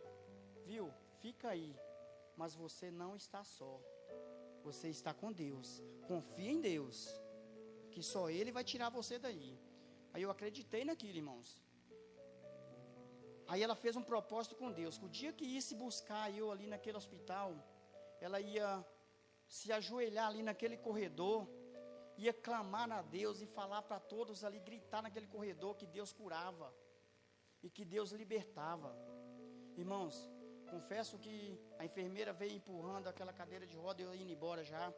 viu, fica aí, mas você não está só. Você está com Deus. Confia em Deus, que só Ele vai tirar você daí. Aí eu acreditei naquilo, irmãos. Aí ela fez um propósito com Deus, o dia que ia se buscar eu ali naquele hospital, ela ia se ajoelhar ali naquele corredor, ia clamar a Deus e falar para todos ali, gritar naquele corredor que Deus curava e que Deus libertava. Irmãos, confesso que a enfermeira veio empurrando aquela cadeira de roda, eu indo embora já,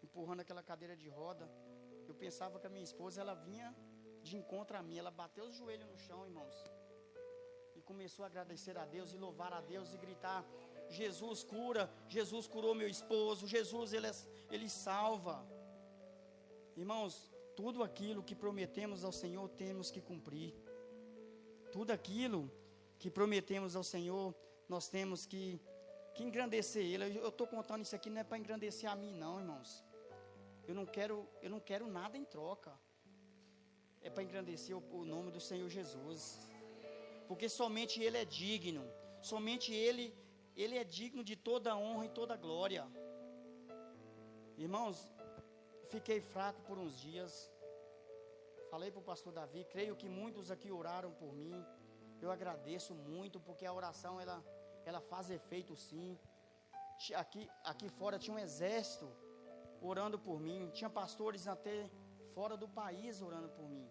empurrando aquela cadeira de roda. Eu pensava que a minha esposa ela vinha de encontro a mim, ela bateu os joelhos no chão, irmãos. Começou a agradecer a Deus e louvar a Deus e gritar: Jesus cura, Jesus curou meu esposo, Jesus ele, é- ele salva. Irmãos, tudo aquilo que prometemos ao Senhor temos que cumprir. Tudo aquilo que prometemos ao Senhor, nós temos que, que engrandecer Ele. Eu estou contando isso aqui não é para engrandecer a mim, não, irmãos. Eu não quero, eu não quero nada em troca. É para engrandecer o, o nome do Senhor Jesus. Porque somente Ele é digno. Somente Ele, Ele é digno de toda honra e toda glória. Irmãos, fiquei fraco por uns dias. Falei para o pastor Davi, creio que muitos aqui oraram por mim. Eu agradeço muito, porque a oração ela, ela faz efeito sim. Aqui, aqui fora tinha um exército orando por mim. Tinha pastores até fora do país orando por mim.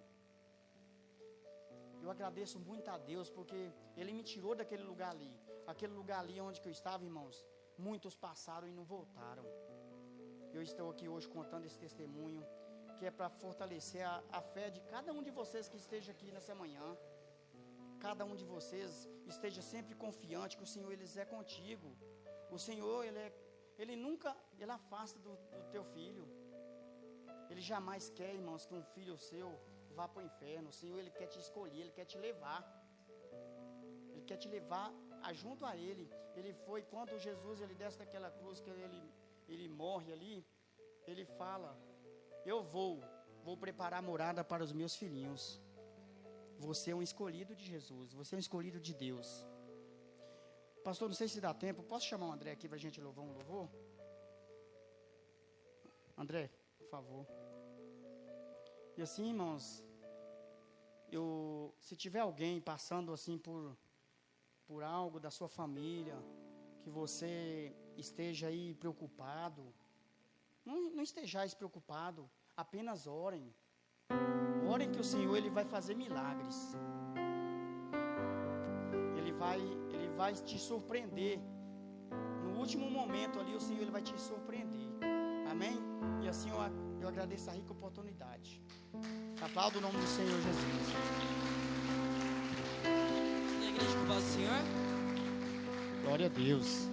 Eu agradeço muito a Deus, porque Ele me tirou daquele lugar ali. Aquele lugar ali onde eu estava, irmãos. Muitos passaram e não voltaram. Eu estou aqui hoje contando esse testemunho, que é para fortalecer a, a fé de cada um de vocês que esteja aqui nessa manhã. Cada um de vocês esteja sempre confiante que o Senhor ele é contigo. O Senhor ele é, ele nunca ele afasta do, do teu filho. Ele jamais quer, irmãos, que um filho seu vá para o inferno. O Senhor ele quer te escolher, ele quer te levar. Ele quer te levar a- junto a ele. Ele foi quando Jesus ele desce daquela cruz que ele ele morre ali, ele fala: Eu vou, vou preparar morada para os meus filhinhos. Você é um escolhido de Jesus, você é um escolhido de Deus. Pastor, não sei se dá tempo, posso chamar o André aqui para a gente louvar um louvor? André, por favor. E assim, irmãos, eu, se tiver alguém passando assim por, por algo da sua família, que você esteja aí preocupado, não, não estejais preocupado, apenas orem. Orem que o Senhor ele vai fazer milagres. Ele vai, ele vai te surpreender. No último momento ali, o Senhor ele vai te surpreender. Amém? E assim eu, eu agradeço a rica. Aplaudo o nome do Senhor Jesus. E a igreja do Senhor? Glória a Deus.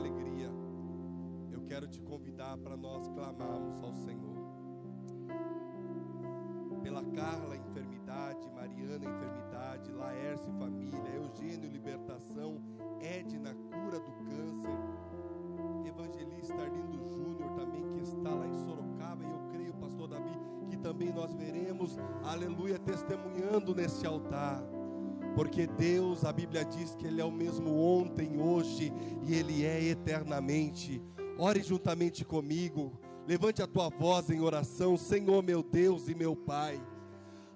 Alegria, eu quero te convidar para nós clamarmos ao Senhor. Pela Carla, enfermidade, Mariana, enfermidade, Laércio, família, Eugênio, libertação, Edna, cura do câncer, evangelista Arlindo Júnior também, que está lá em Sorocaba, e eu creio, pastor Davi, que também nós veremos, aleluia, testemunhando nesse altar. Porque Deus, a Bíblia diz que Ele é o mesmo ontem, hoje e Ele é eternamente. Ore juntamente comigo, levante a tua voz em oração, Senhor meu Deus e meu Pai.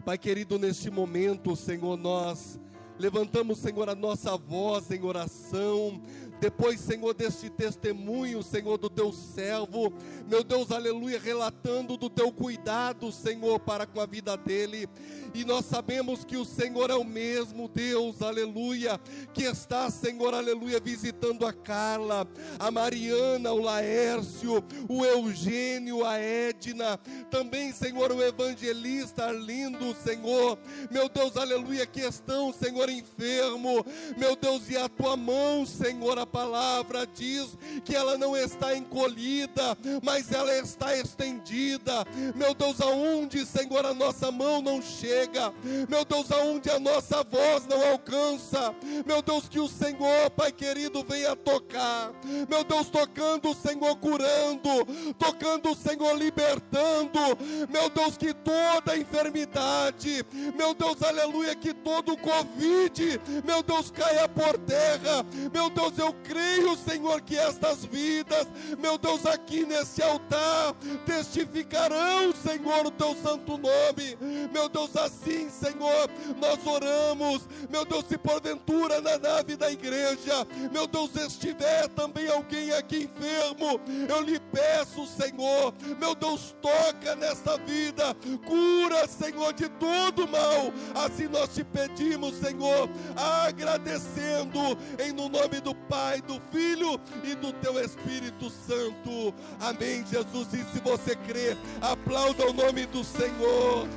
Pai querido, neste momento, Senhor, nós levantamos, Senhor, a nossa voz em oração. Depois, Senhor, deste testemunho, Senhor, do teu servo, meu Deus, aleluia, relatando do teu cuidado, Senhor, para com a vida dele. E nós sabemos que o Senhor é o mesmo Deus, aleluia, que está, Senhor, aleluia, visitando a Carla, a Mariana, o Laércio, o Eugênio, a Edna, também, Senhor, o evangelista Arlindo, Senhor, meu Deus, aleluia, que estão, Senhor, enfermo, meu Deus, e a tua mão, Senhor, a palavra diz que ela não está encolhida, mas ela está estendida, meu Deus, aonde, Senhor, a nossa mão não chega, meu Deus, aonde a nossa voz não alcança, meu Deus, que o Senhor, Pai querido, venha tocar, meu Deus, tocando, Senhor, curando, tocando, Senhor, libertando, meu Deus, que toda enfermidade, meu Deus, aleluia, que todo Covid, meu Deus, caia por terra, meu Deus, eu creio, Senhor, que estas vidas, meu Deus, aqui nesse altar, testificarão, Senhor, o teu santo nome, meu Deus, assim, Senhor, nós oramos, meu Deus, se porventura na nave da igreja, meu Deus, estiver também alguém aqui enfermo, eu lhe peço, Senhor, meu Deus, toca nesta vida, cura, Senhor, de todo mal, assim nós te pedimos, Senhor, agradecendo em no nome do Pai, do Filho e do teu Espírito Santo, amém, Jesus, e se você crê, aplauda o nome do Senhor,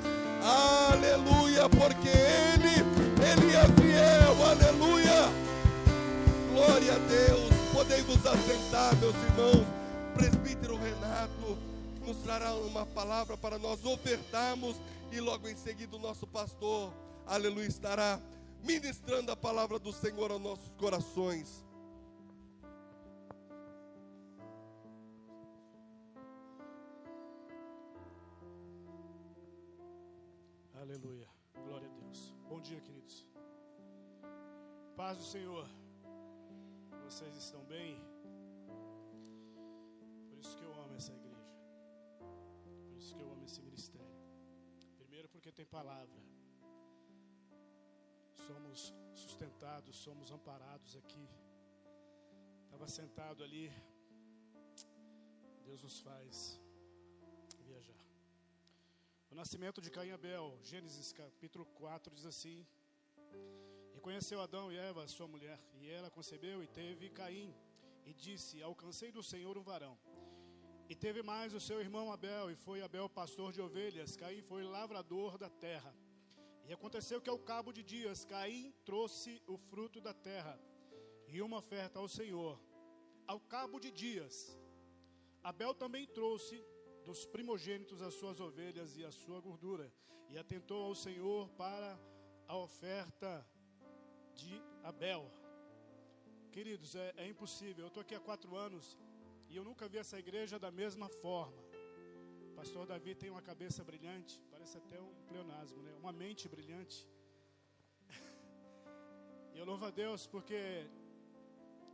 aleluia, porque Ele, Ele é fiel, aleluia, glória a Deus, Podem vos assentar, meus irmãos. Presbítero Renato nos trará uma palavra para nós ofertarmos e logo em seguida o nosso pastor, aleluia, estará ministrando a palavra do Senhor aos nossos corações. Aleluia. Glória a Deus. Bom dia, queridos. Paz do Senhor. Vocês estão bem? Por isso que eu amo essa igreja. Por isso que eu amo esse ministério. Primeiro, porque tem palavra. Somos sustentados, somos amparados aqui. Estava sentado ali. Deus nos faz. O nascimento de Caim e Abel, Gênesis capítulo 4 diz assim: E conheceu Adão e Eva, sua mulher, e ela concebeu e teve Caim, e disse: Alcancei do Senhor um varão. E teve mais o seu irmão Abel, e foi Abel pastor de ovelhas, Caim foi lavrador da terra. E aconteceu que ao cabo de dias, Caim trouxe o fruto da terra e uma oferta ao Senhor. Ao cabo de dias, Abel também trouxe dos primogênitos as suas ovelhas e a sua gordura, e atentou ao Senhor para a oferta de Abel. Queridos, é, é impossível. Eu estou aqui há quatro anos e eu nunca vi essa igreja da mesma forma. O pastor Davi tem uma cabeça brilhante, parece até um pleonasmo, né? Uma mente brilhante. (laughs) E eu louvo a Deus porque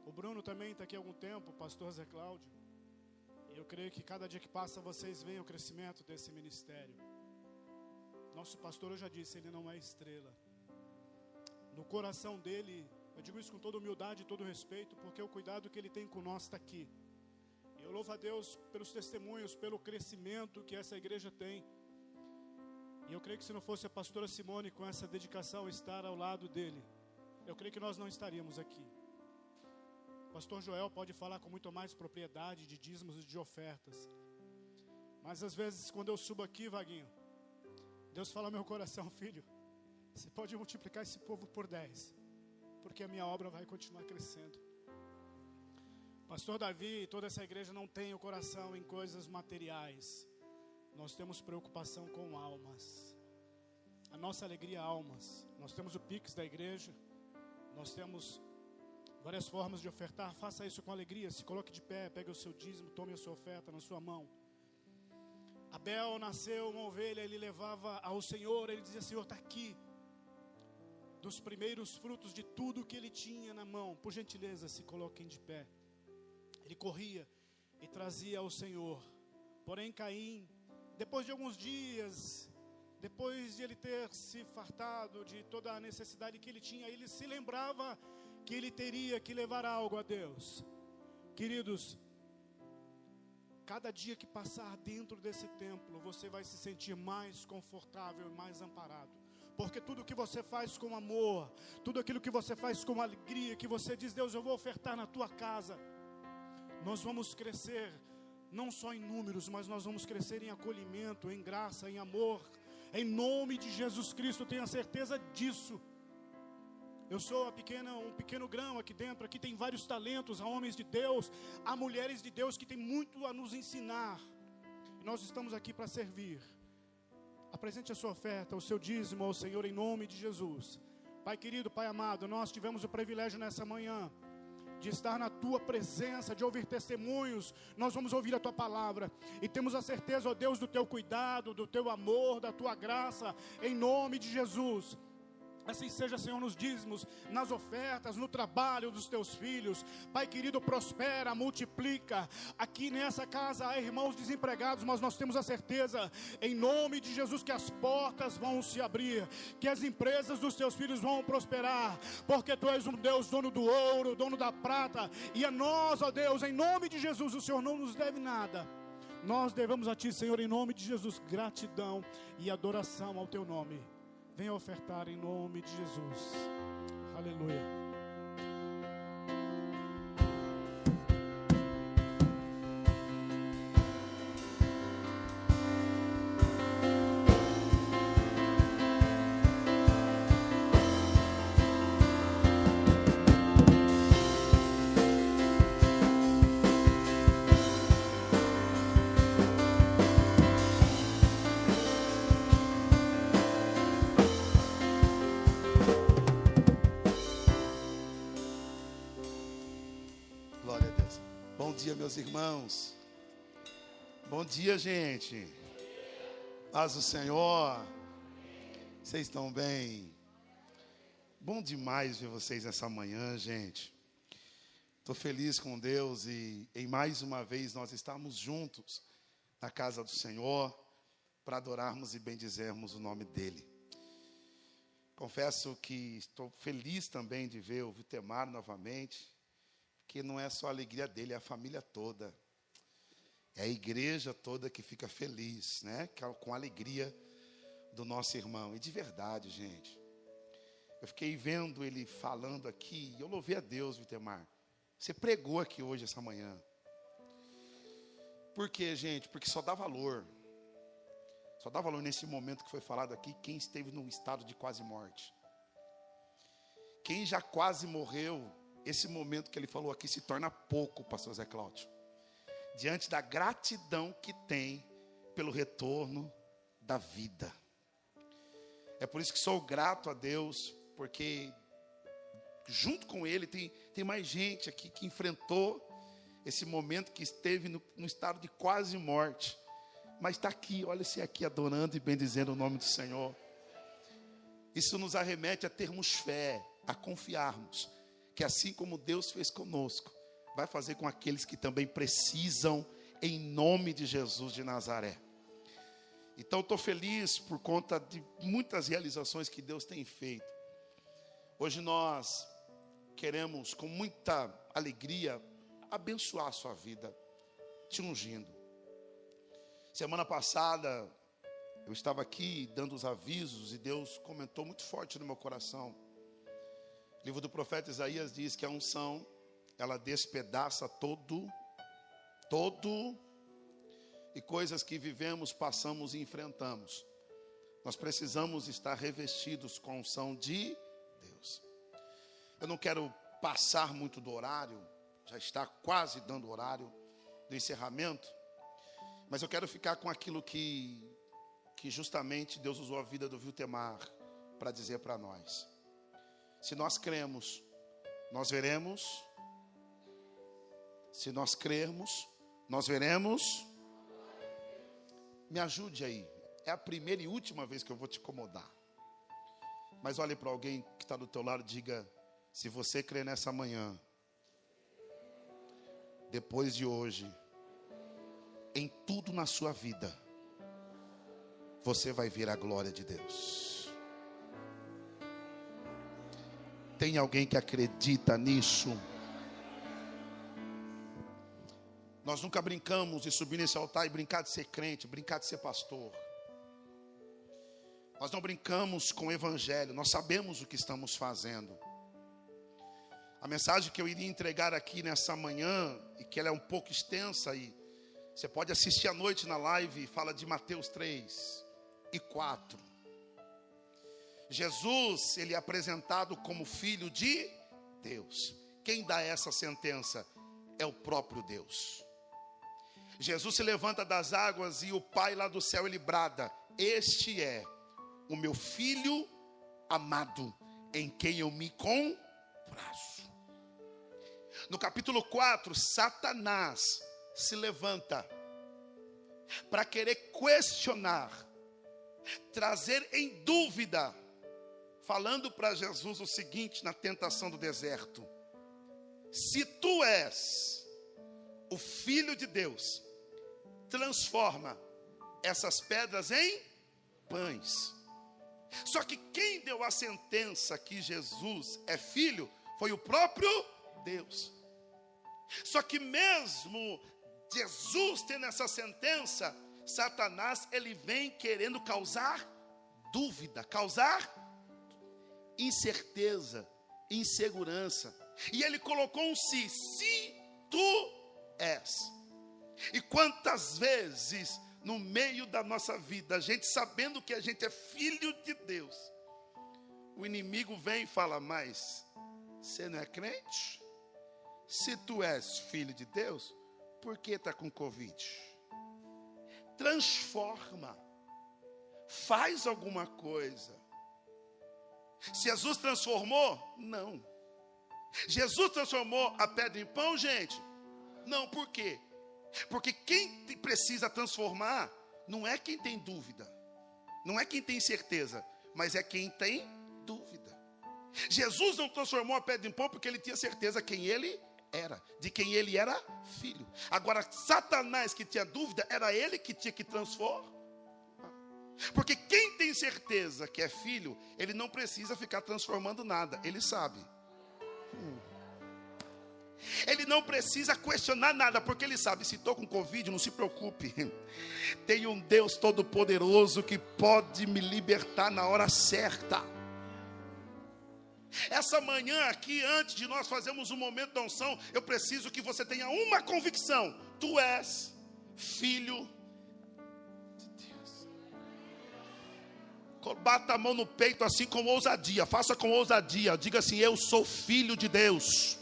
o Bruno também está aqui há algum tempo, o pastor Zé Cláudio. E eu creio que cada dia que passa vocês veem o crescimento desse ministério. Nosso pastor, eu já disse, ele não é estrela. No coração dele, eu digo isso com toda humildade e todo respeito, porque o cuidado que ele tem com nós está aqui. Eu louvo a Deus pelos testemunhos, pelo crescimento que essa igreja tem. E eu creio que se não fosse a pastora Simone com essa dedicação estar ao lado dele, eu creio que nós não estaríamos aqui. Pastor Joel pode falar com muito mais propriedade de dízimos e de ofertas. Mas às vezes, quando eu subo aqui, Vaguinho, Deus fala ao meu coração, (laughs) filho, você pode multiplicar esse povo por 10, porque a minha obra vai continuar crescendo. Pastor Davi e toda essa igreja não tem o coração em coisas materiais. Nós temos preocupação com almas. A nossa alegria é almas. Nós temos o Pix da igreja. Nós temos várias formas de ofertar. Faça isso com alegria. Se coloque de pé, pegue o seu dízimo, tome a sua oferta na sua mão. Abel nasceu uma ovelha, ele levava ao Senhor, ele dizia: Senhor, está aqui. Dos primeiros frutos de tudo que ele tinha na mão, por gentileza, se coloquem de pé. Ele corria e trazia ao Senhor. Porém, Caim, depois de alguns dias, depois de ele ter se fartado de toda a necessidade que ele tinha, ele se lembrava que ele teria que levar algo a Deus. Queridos, cada dia que passar dentro desse templo, você vai se sentir mais confortável e mais amparado. Porque tudo que você faz com amor, tudo aquilo que você faz com alegria, que você diz, Deus, eu vou ofertar na tua casa, nós vamos crescer, não só em números, mas nós vamos crescer em acolhimento, em graça, em amor, em nome de Jesus Cristo, tenha certeza disso. Eu sou pequena, um pequeno grão aqui dentro. Aqui tem vários talentos, há homens de Deus, há mulheres de Deus que têm muito a nos ensinar. E nós estamos aqui para servir. Apresente a sua oferta, o seu dízimo ao Senhor em nome de Jesus. Pai querido, Pai amado, nós tivemos o privilégio nessa manhã de estar na tua presença, de ouvir testemunhos. Nós vamos ouvir a tua palavra e temos a certeza, ó Deus, do teu cuidado, do teu amor, da tua graça, em nome de Jesus. Assim seja, Senhor, nos dízimos, nas ofertas, no trabalho dos teus filhos. Pai querido, prospera, multiplica. Aqui nessa casa há irmãos desempregados, mas nós temos a certeza, em nome de Jesus, que as portas vão se abrir, que as empresas dos teus filhos vão prosperar, porque tu és um Deus dono do ouro, dono da prata, e a nós, ó Deus, em nome de Jesus, o Senhor não nos deve nada. Nós devemos a Ti, Senhor, em nome de Jesus, gratidão e adoração ao Teu nome. Venha ofertar em nome de Jesus. Aleluia. Meus irmãos. Bom dia, gente. Paz do Senhor. Vocês estão bem? Bom demais ver vocês essa manhã, gente. Estou feliz com Deus e em mais uma vez nós estamos juntos na casa do Senhor para adorarmos e bendizermos o nome dEle. Confesso que estou feliz também de ver o Vitemar novamente, porque não é só a alegria dele, é a família toda. É a igreja toda que fica feliz, né? Com a alegria do nosso irmão. E de verdade, gente. Eu fiquei vendo ele falando aqui, e eu louvei a Deus, Vitemar. Você pregou aqui hoje, essa manhã. Por quê, gente? Porque só dá valor. Só dá valor nesse momento que foi falado aqui, quem esteve num estado de quase morte. Quem já quase morreu, esse momento que ele falou aqui se torna pouco, pastor Zé Cláudio. Diante da gratidão que tem pelo retorno da vida. É por isso que sou grato a Deus, porque junto com Ele tem, tem mais gente aqui que enfrentou esse momento que esteve no, no estado de quase morte, mas está aqui, olha-se aqui adorando e bendizendo o nome do Senhor. Isso nos arremete a termos fé, a confiarmos que assim como Deus fez conosco, vai fazer com aqueles que também precisam, em nome de Jesus de Nazaré. Então estou feliz por conta de muitas realizações que Deus tem feito. Hoje nós queremos, com muita alegria, abençoar a sua vida, te ungindo. Semana passada, eu estava aqui dando os avisos e Deus comentou muito forte no meu coração. O livro do profeta Isaías diz que a unção, ela despedaça todo, todo, e coisas que vivemos, passamos e enfrentamos. Nós precisamos estar revestidos com a unção de Deus. Eu não quero passar muito do horário, já está quase dando horário do encerramento, mas eu quero ficar com aquilo que, que justamente Deus usou a vida do Viltemar para dizer para nós. Se nós cremos, nós veremos. Se nós crermos, nós veremos. Me ajude aí. É a primeira e última vez que eu vou te incomodar. Mas olhe para alguém que está do teu lado e diga: se você crê nessa manhã, depois de hoje, em tudo na sua vida, você vai ver a glória de Deus. Tem alguém que acredita nisso? Nós nunca brincamos de subir nesse altar e brincar de ser crente, brincar de ser pastor. Nós não brincamos com o evangelho, nós sabemos o que estamos fazendo. A mensagem que eu iria entregar aqui nessa manhã, e que ela é um pouco extensa, e você pode assistir à noite na live, fala de Mateus 3 e 4. Jesus, ele é apresentado como filho de Deus. Quem dá essa sentença é o próprio Deus. Jesus se levanta das águas e o Pai lá do céu ele brada: Este é o meu filho amado, em quem eu me comprazo. No capítulo 4, Satanás se levanta para querer questionar, trazer em dúvida, falando para Jesus o seguinte na tentação do deserto: Se tu és o filho de Deus, transforma essas pedras em pães. Só que quem deu a sentença que Jesus é filho foi o próprio Deus. Só que mesmo Jesus tendo essa sentença, Satanás ele vem querendo causar dúvida, causar incerteza, insegurança. E ele colocou um se, se tu és. E quantas vezes no meio da nossa vida, a gente sabendo que a gente é filho de Deus, o inimigo vem e fala: Mas você não é crente? Se tu és filho de Deus, por que está com Covid? Transforma, faz alguma coisa. Jesus transformou, não. Jesus transformou a pedra em pão, gente? Não, por quê? Porque quem precisa transformar não é quem tem dúvida, não é quem tem certeza, mas é quem tem dúvida. Jesus não transformou a pedra em pão porque ele tinha certeza quem ele era, de quem ele era filho. Agora, Satanás que tinha dúvida, era ele que tinha que transformar. Porque quem tem certeza que é filho, ele não precisa ficar transformando nada, ele sabe. Ele não precisa questionar nada, porque ele sabe: se estou com Covid, não se preocupe. (laughs) Tem um Deus Todo-Poderoso que pode me libertar na hora certa. Essa manhã aqui, antes de nós fazermos um momento da unção, eu preciso que você tenha uma convicção: tu és filho Bata a mão no peito assim com ousadia, faça com ousadia, diga assim: Eu sou filho de Deus.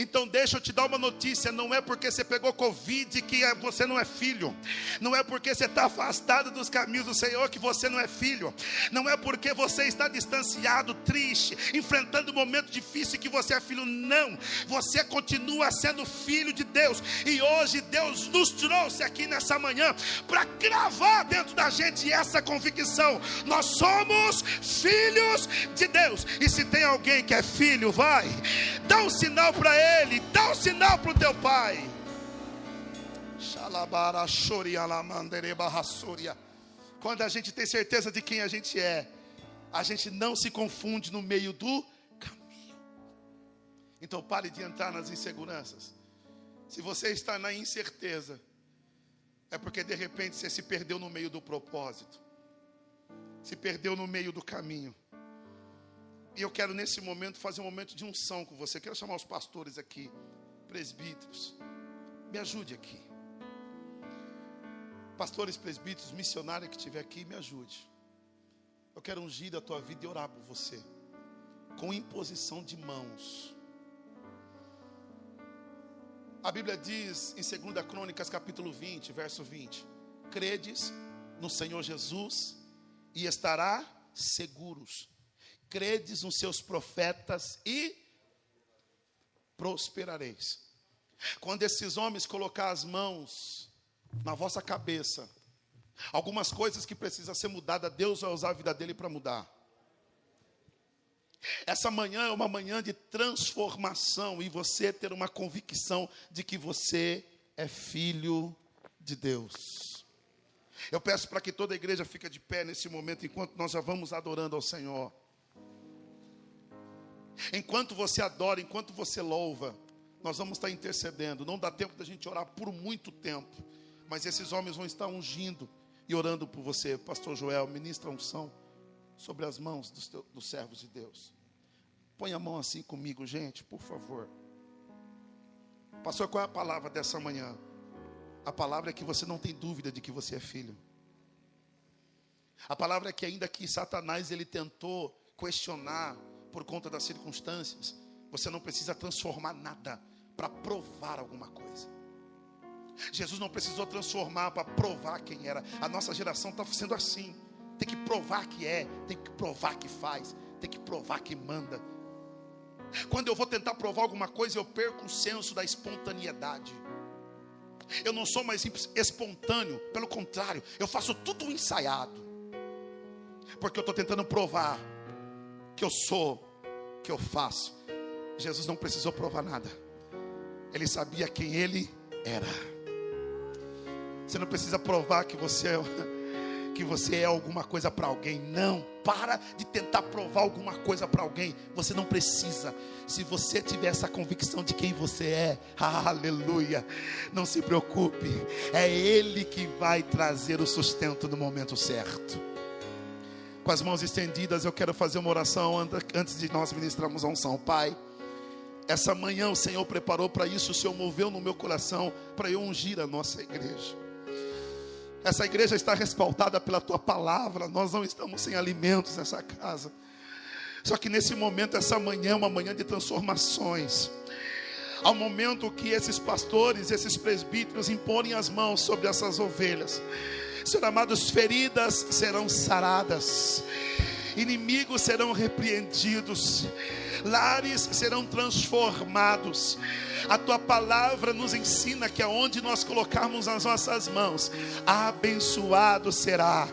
Então deixa eu te dar uma notícia: não é porque você pegou Covid que é- você não é filho, não é porque você está afastado dos caminhos do Senhor que você não é filho, não é porque você está distanciado, triste, enfrentando um momento difícil que você é filho, não, você continua sendo filho de Deus, e hoje Deus nos trouxe aqui nessa manhã para cravar dentro da gente essa convicção: nós somos filhos de Deus, e se tem alguém que é filho, vai, dá um sinal para ele, dá um sinal para o teu pai. Quando a gente tem certeza de quem a gente é, a gente não se confunde no meio do caminho. Então pare de entrar nas inseguranças. Se você está na incerteza, é porque de repente você se perdeu no meio do propósito, se perdeu no meio do caminho. E eu quero nesse momento fazer um momento de unção com você. Quero chamar os pastores aqui, presbíteros. Me ajude aqui. Pastores, presbíteros, missionário que estiver aqui, me ajude. Eu quero ungir a tua vida e orar por você. Com imposição de mãos. A Bíblia diz em 2 Crônicas, capítulo 20, verso 20: Credes no Senhor Jesus e estará seguros. Credes nos seus profetas e prosperareis. Quando esses homens colocar as mãos na vossa cabeça, algumas coisas que precisam ser mudadas, Deus vai usar a vida dele para mudar. Essa manhã é uma manhã de transformação e você ter uma convicção de que você é filho de Deus. Eu peço para que toda a igreja fique de pé nesse momento enquanto nós já vamos adorando ao Senhor. Enquanto você adora, enquanto você louva, nós vamos estar intercedendo. Não dá tempo da gente orar por muito tempo, mas esses homens vão estar ungindo e orando por você, Pastor Joel. Ministra a unção sobre as mãos dos, teu- dos servos de Deus. Põe a mão assim comigo, gente, por favor. Pastor, qual é a palavra dessa manhã? A palavra é que você não tem dúvida de que você é filho. A palavra é que ainda que Satanás ele tentou questionar por conta das circunstâncias, você não precisa transformar nada para provar alguma coisa. Jesus não precisou transformar para provar quem era. A nossa geração está sendo assim. Tem que provar que é, tem que provar que faz, tem que provar que manda. Quando eu vou tentar provar alguma coisa, eu perco o senso da espontaneidade. Eu não sou mais espontâneo, pelo contrário, eu faço tudo ensaiado. Porque eu estou tentando provar que eu sou, que eu faço. Jesus não precisou provar nada. Ele sabia quem ele era. Você não precisa provar que você é, (laughs) que você é alguma coisa para alguém. Não, para de tentar provar alguma coisa para alguém. Você não precisa. Se você tiver essa convicção de quem você é, (laughs) aleluia. Não se preocupe. É ele que vai trazer o sustento no momento certo. Com as mãos estendidas, eu quero fazer uma oração antes de nós ministrarmos a unção. Pai, essa manhã o Senhor preparou para isso, o Senhor moveu no meu coração para eu ungir a nossa igreja. Essa igreja está respaldada pela tua palavra, nós não estamos sem alimentos nessa casa. Só que nesse momento, essa manhã é uma manhã de transformações. Ao momento que esses pastores, esses presbíteros imporem as mãos sobre essas ovelhas. Senhor amados, feridas serão saradas. inimigos serão repreendidos, lares serão transformados. A tua palavra nos ensina que aonde nós colocarmos as nossas mãos, abençoado será.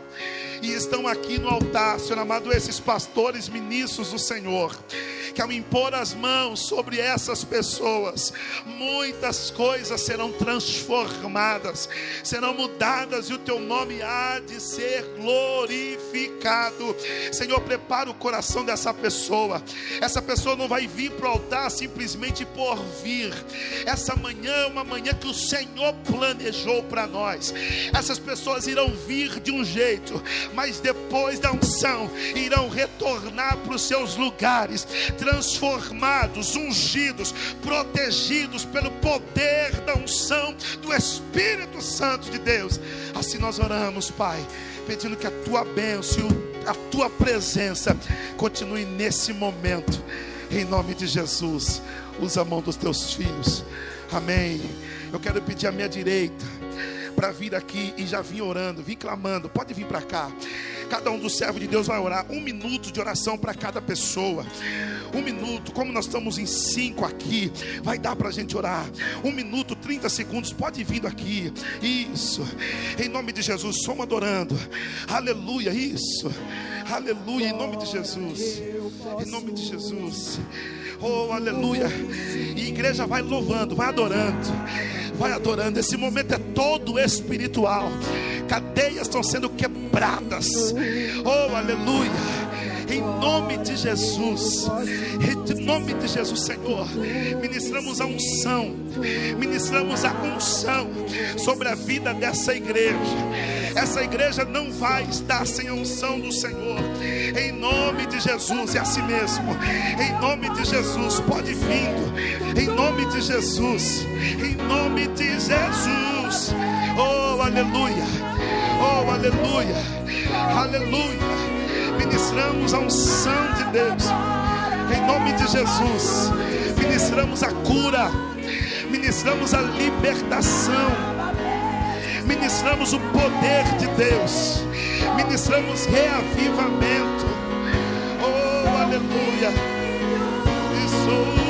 E estão aqui no altar, Senhor amado, esses pastores ministros do Senhor, que ao impor as mãos sobre essas pessoas, muitas coisas serão transformadas, serão mudadas e o teu nome há de ser glorificado. Senhor, prepara o coração dessa pessoa. Essa pessoa não vai vir para o altar simplesmente por vir. Essa manhã é uma manhã que o Senhor planejou para nós. Essas pessoas irão vir de um jeito, mas depois da unção irão retornar para os seus lugares, transformados, ungidos, protegidos pelo poder da unção do Espírito Santo de Deus. Assim nós oramos, Pai, pedindo que a tua bênção e a tua presença continue nesse momento, em nome de Jesus. Usa a mão dos teus filhos, amém. Eu quero pedir à minha direita para vir aqui e já vim orando, vim clamando. Pode vir para cá. Cada um dos servos de Deus vai orar um minuto de oração para cada pessoa. Um minuto, como nós estamos em cinco aqui, vai dar para a gente orar. Um minuto, 30 segundos, pode vir aqui. Isso, em nome de Jesus, somos adorando. Aleluia, isso. Aleluia, em nome de Jesus. Em nome de Jesus. Oh, aleluia. E a igreja vai louvando, vai adorando. Vai adorando. Esse momento é todo espiritual. Cadeias estão sendo quebradas. Oh, aleluia em nome de Jesus, em nome de Jesus, Senhor, ministramos a unção, ministramos a unção sobre a vida dessa igreja. Essa igreja não vai estar sem a unção do Senhor, em nome de Jesus, é assim mesmo, em nome de Jesus, pode vindo, em nome de Jesus, em nome de Jesus, oh aleluia, oh aleluia, aleluia ministramos a unção de Deus, em nome de Jesus, ministramos a cura, ministramos a libertação, ministramos o poder de Deus, ministramos reavivamento, oh aleluia, isso.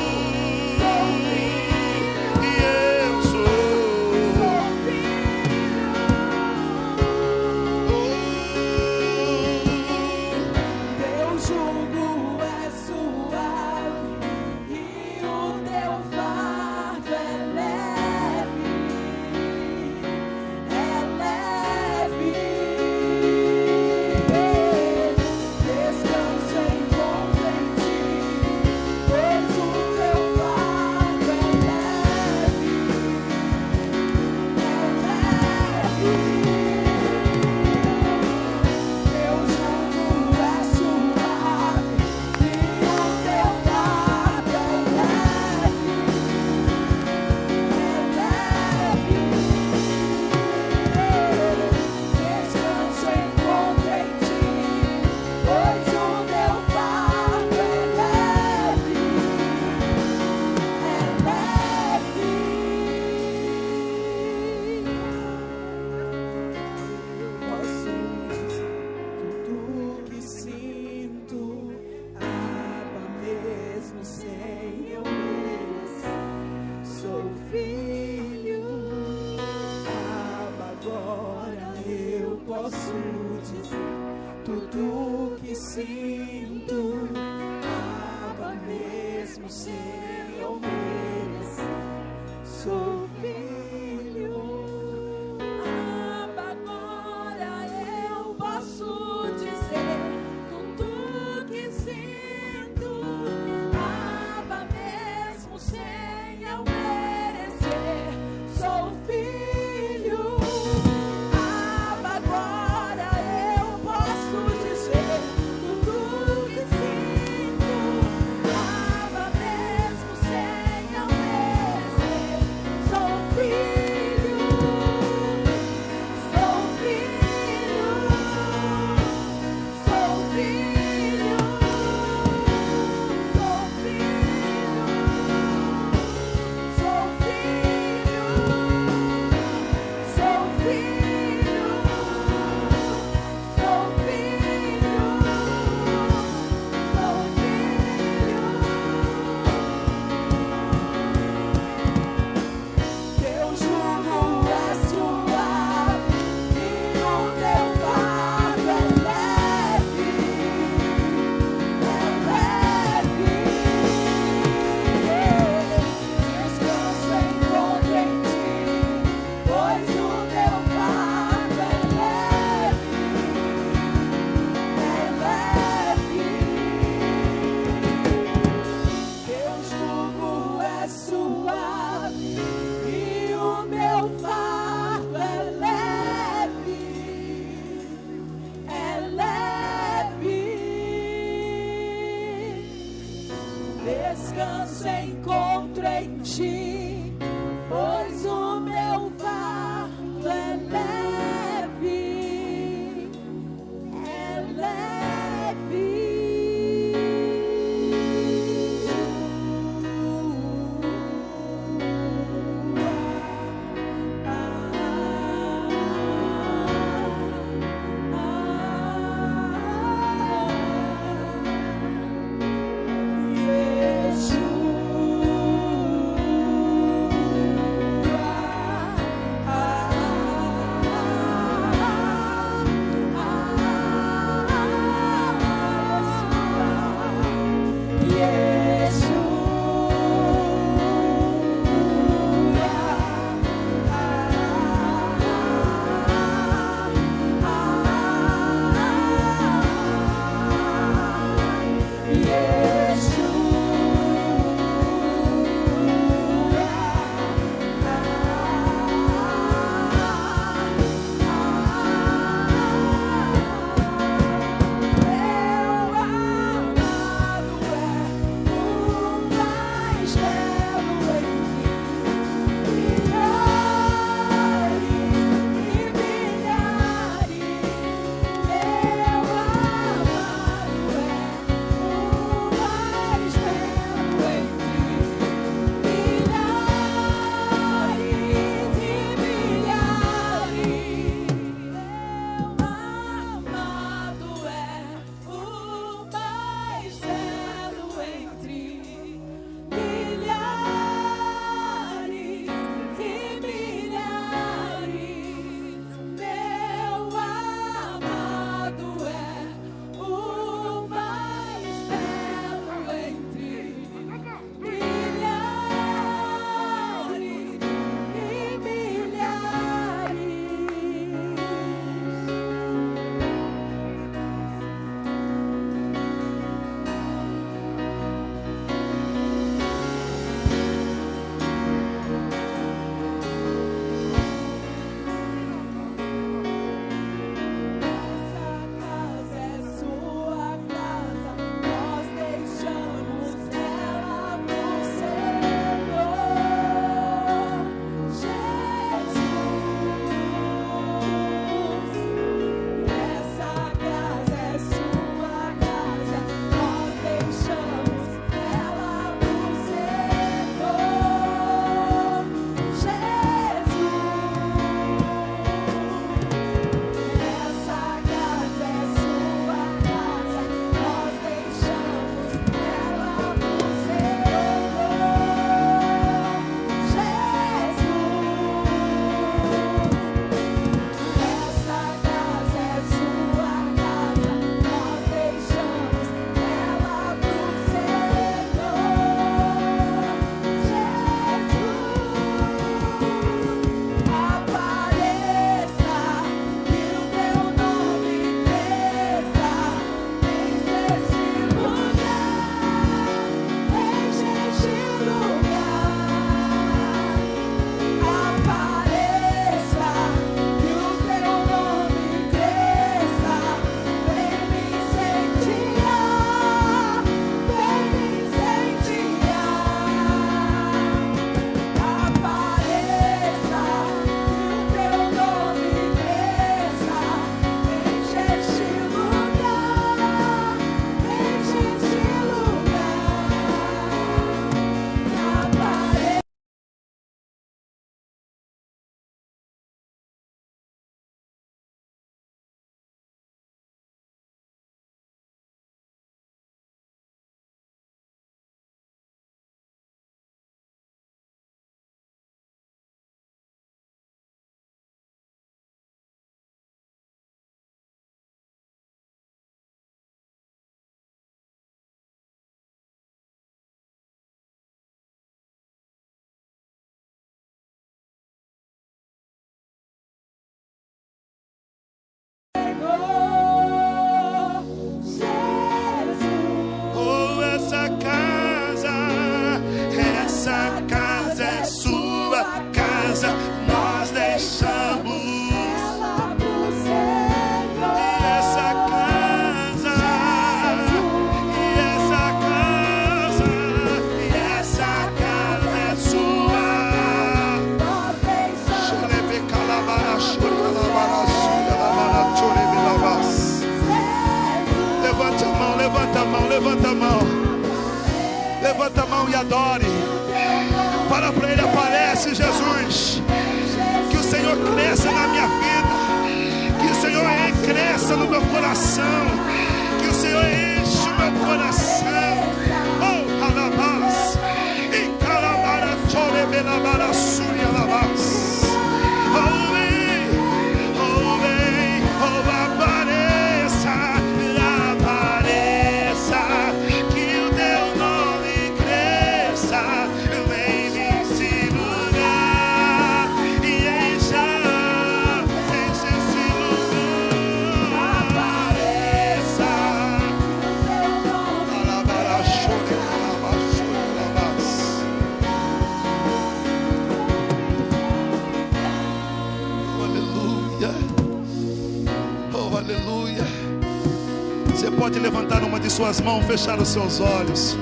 Mãos, fechar os seus olhos.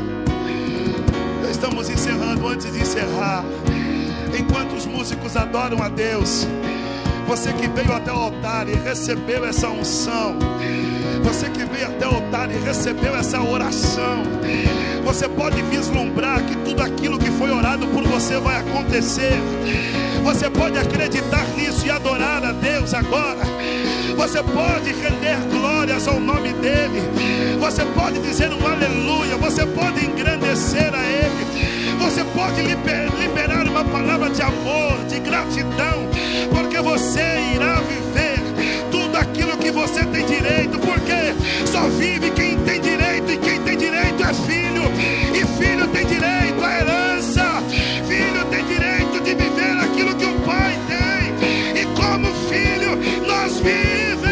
Estamos encerrando antes de encerrar. Enquanto os músicos adoram a Deus, você que veio até o altar e recebeu essa unção, você que veio até o altar e recebeu essa oração, você pode vislumbrar que tudo aquilo que foi orado por você vai acontecer. Você pode acreditar nisso e adorar a Deus agora. Você pode render glórias ao nome dEle. Você pode dizer um aleluia. Você pode engrandecer a Ele. Você pode liber- liberar uma palavra de amor, de gratidão, porque você irá viver tudo aquilo que você tem direito. Porque só vive quem tem direito, e quem tem direito é filho, e filho tem direito à herança. Nós viveremos.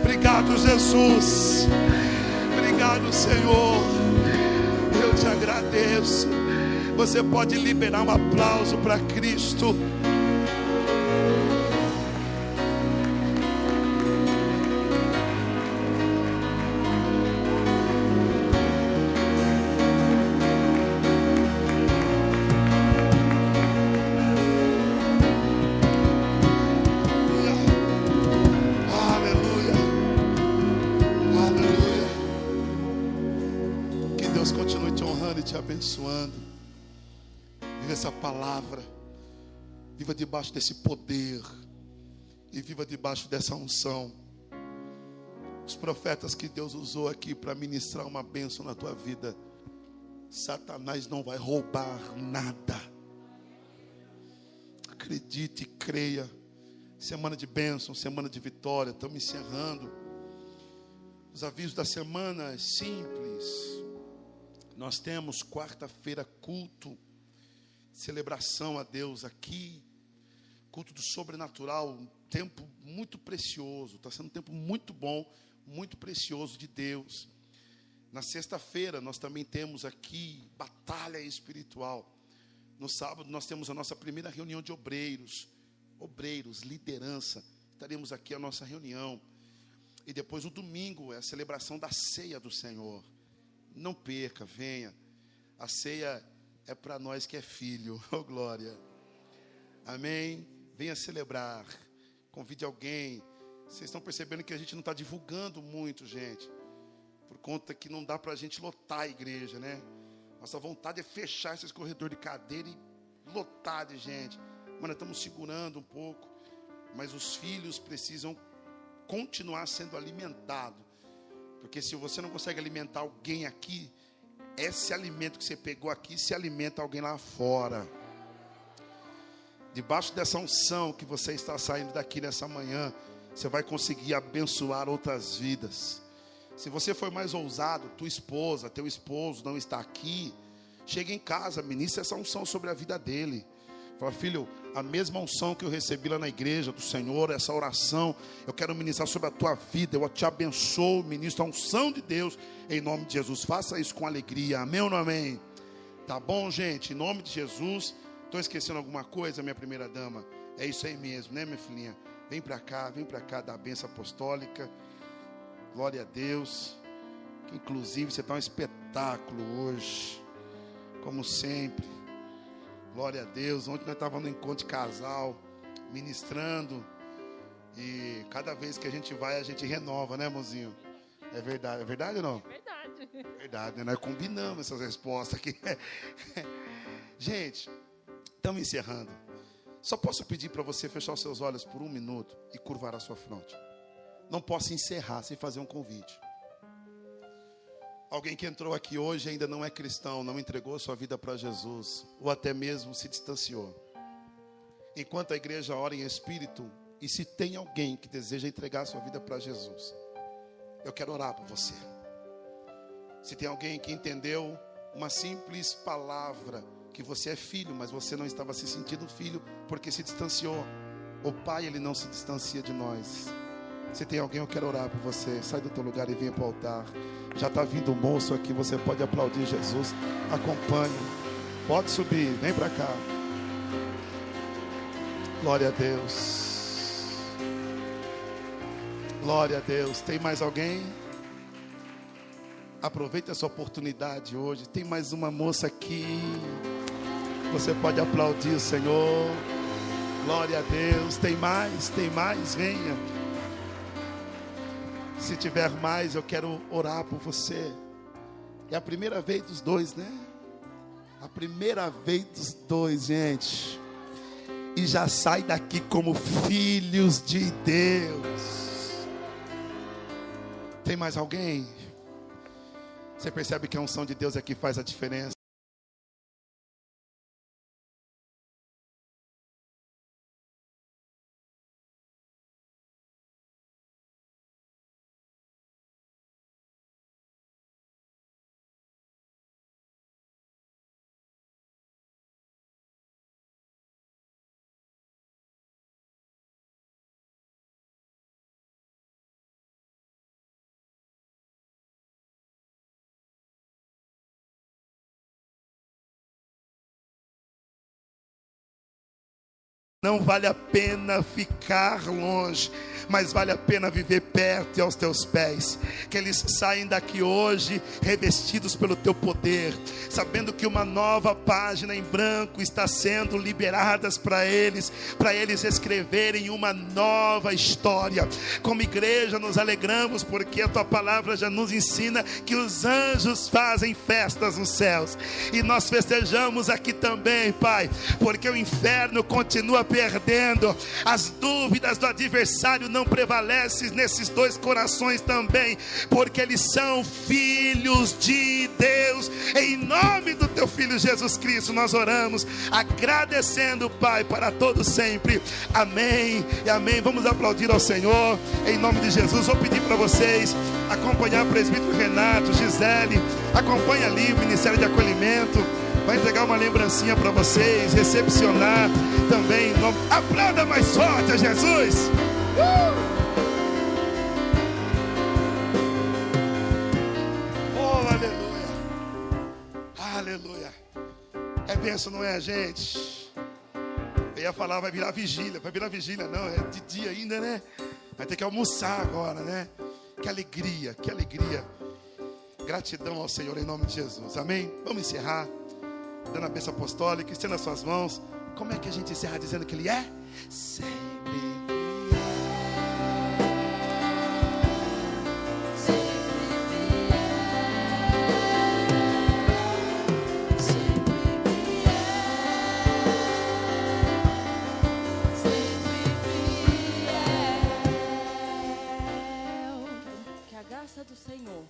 Obrigado, Jesus. Obrigado, Senhor. Eu te agradeço. Você pode liberar um aplauso para Cristo. Debaixo desse poder. E viva debaixo dessa unção. Os profetas que Deus usou aqui para ministrar uma bênção na tua vida. Satanás não vai roubar nada. Acredite e creia. Semana de bênção, semana de vitória. Estamos encerrando. Os avisos da semana é simples. Nós temos quarta-feira culto, celebração a Deus aqui, culto do sobrenatural, um tempo muito precioso. Está sendo um tempo muito bom, muito precioso de Deus. Na sexta-feira nós também temos aqui batalha espiritual. No sábado nós temos a nossa primeira reunião de obreiros, obreiros, liderança. Estaremos aqui a nossa reunião. E depois o domingo é a celebração da ceia do Senhor. Não perca, venha. A ceia é para nós que é filho. (laughs) Oh glória. Amém. Venha celebrar. Convide alguém. Vocês estão percebendo que a gente não está divulgando muito, gente. Por conta que não dá para a gente lotar a igreja, né? Nossa vontade é fechar esses corredores de cadeira e lotar de gente. Mas nós estamos segurando um pouco. Mas os filhos precisam continuar sendo alimentados. Porque se você não consegue alimentar alguém aqui, esse alimento que você pegou aqui se alimenta alguém lá fora. Debaixo dessa unção que você está saindo daqui nessa manhã, você vai conseguir abençoar outras vidas. Se você for mais ousado, tua esposa, teu esposo não está aqui, chega em casa, ministra essa unção sobre a vida dele. Fala, filho, a mesma unção que eu recebi lá na igreja do Senhor, essa oração, eu quero ministrar sobre a tua vida. Eu te abençoo, ministro a unção de Deus, em nome de Jesus. Faça isso com alegria, amém ou não amém? Tá bom, gente? Em nome de Jesus. Estou esquecendo alguma coisa, minha primeira dama? É isso aí mesmo, né, minha filhinha? Vem para cá, vem para cá da benção apostólica. Glória a Deus. Que inclusive você está um espetáculo hoje, como sempre. Glória a Deus. Ontem nós estávamos no encontro de casal, ministrando. E cada vez que a gente vai, a gente renova, né, mozinho? É verdade, é verdade ou não? Verdade. Verdade, né? Nós combinamos essas respostas aqui. (laughs) Gente, estamos encerrando. Só posso pedir para você fechar os seus olhos por um minuto e curvar a sua fronte. Não posso encerrar sem fazer um convite. Alguém que entrou aqui hoje ainda não é cristão, não entregou sua vida para Jesus, ou até mesmo se distanciou. Enquanto a igreja ora em espírito, e se tem alguém que deseja entregar sua vida para Jesus, eu quero orar por você. Se tem alguém que entendeu uma simples palavra, que você é filho, mas você não estava se sentindo filho porque se distanciou. O Pai, ele não se distancia de nós. Se tem alguém, eu quero orar por você. Sai do teu lugar e venha para o altar. Já está vindo o moço aqui, você pode aplaudir Jesus. Acompanhe. Pode subir, vem para cá. Glória a Deus. Glória a Deus. Tem mais alguém? Aproveite essa oportunidade hoje. Tem mais uma moça aqui. Você pode aplaudir o Senhor. Glória a Deus. Tem mais, tem mais, venha. Se tiver mais, eu quero orar por você. É a primeira vez dos dois, né? A primeira vez dos dois, gente. E já sai daqui como filhos de Deus. Tem mais alguém? Você percebe que a unção de Deus é que faz a diferença. Não vale a pena ficar longe, mas vale a pena viver perto e aos teus pés. Que eles saem daqui hoje revestidos pelo teu poder, sabendo que uma nova página em branco está sendo liberadas para eles, para eles escreverem uma nova história. Como igreja nos alegramos porque a tua palavra já nos ensina que os anjos fazem festas nos céus. E nós festejamos aqui também, Pai, porque o inferno continua perdendo. As dúvidas do adversário não prevalecem nesses dois corações também, porque eles são filhos de Deus. Em nome do teu filho Jesus Cristo, nós oramos, agradecendo, Pai, para todos sempre. Amém e amém. Vamos aplaudir ao Senhor em nome de Jesus. Vou pedir para vocês acompanhar o presbítero Renato, Gisele, acompanha ali o Ministério de Acolhimento vai entregar uma lembrancinha para vocês, recepcionar também. nome- Aplauda mais forte a Jesus. Uh! Oh, aleluia. Aleluia. É benção, não é, gente? Eu ia falar, vai virar vigília. Vai virar vigília, não. É de dia ainda, né? Vai ter que almoçar agora, né? Que alegria, que alegria. Gratidão ao Senhor em nome de Jesus. Amém? Vamos encerrar dando a bênção apostólica, estenda as suas mãos. Como é que a gente encerra dizendo que Ele é? Sempre. Senhor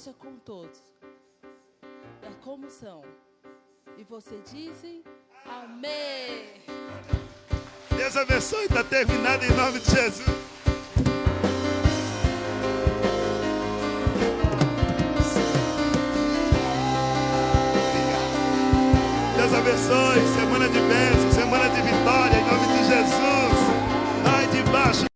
esteja com todos. É da comoção. E você dizem amém. Deus abençoe, está terminado em nome de Jesus. Deus abençoe, semana de bênção, semana de vitória, em nome de Jesus. ai debaixo.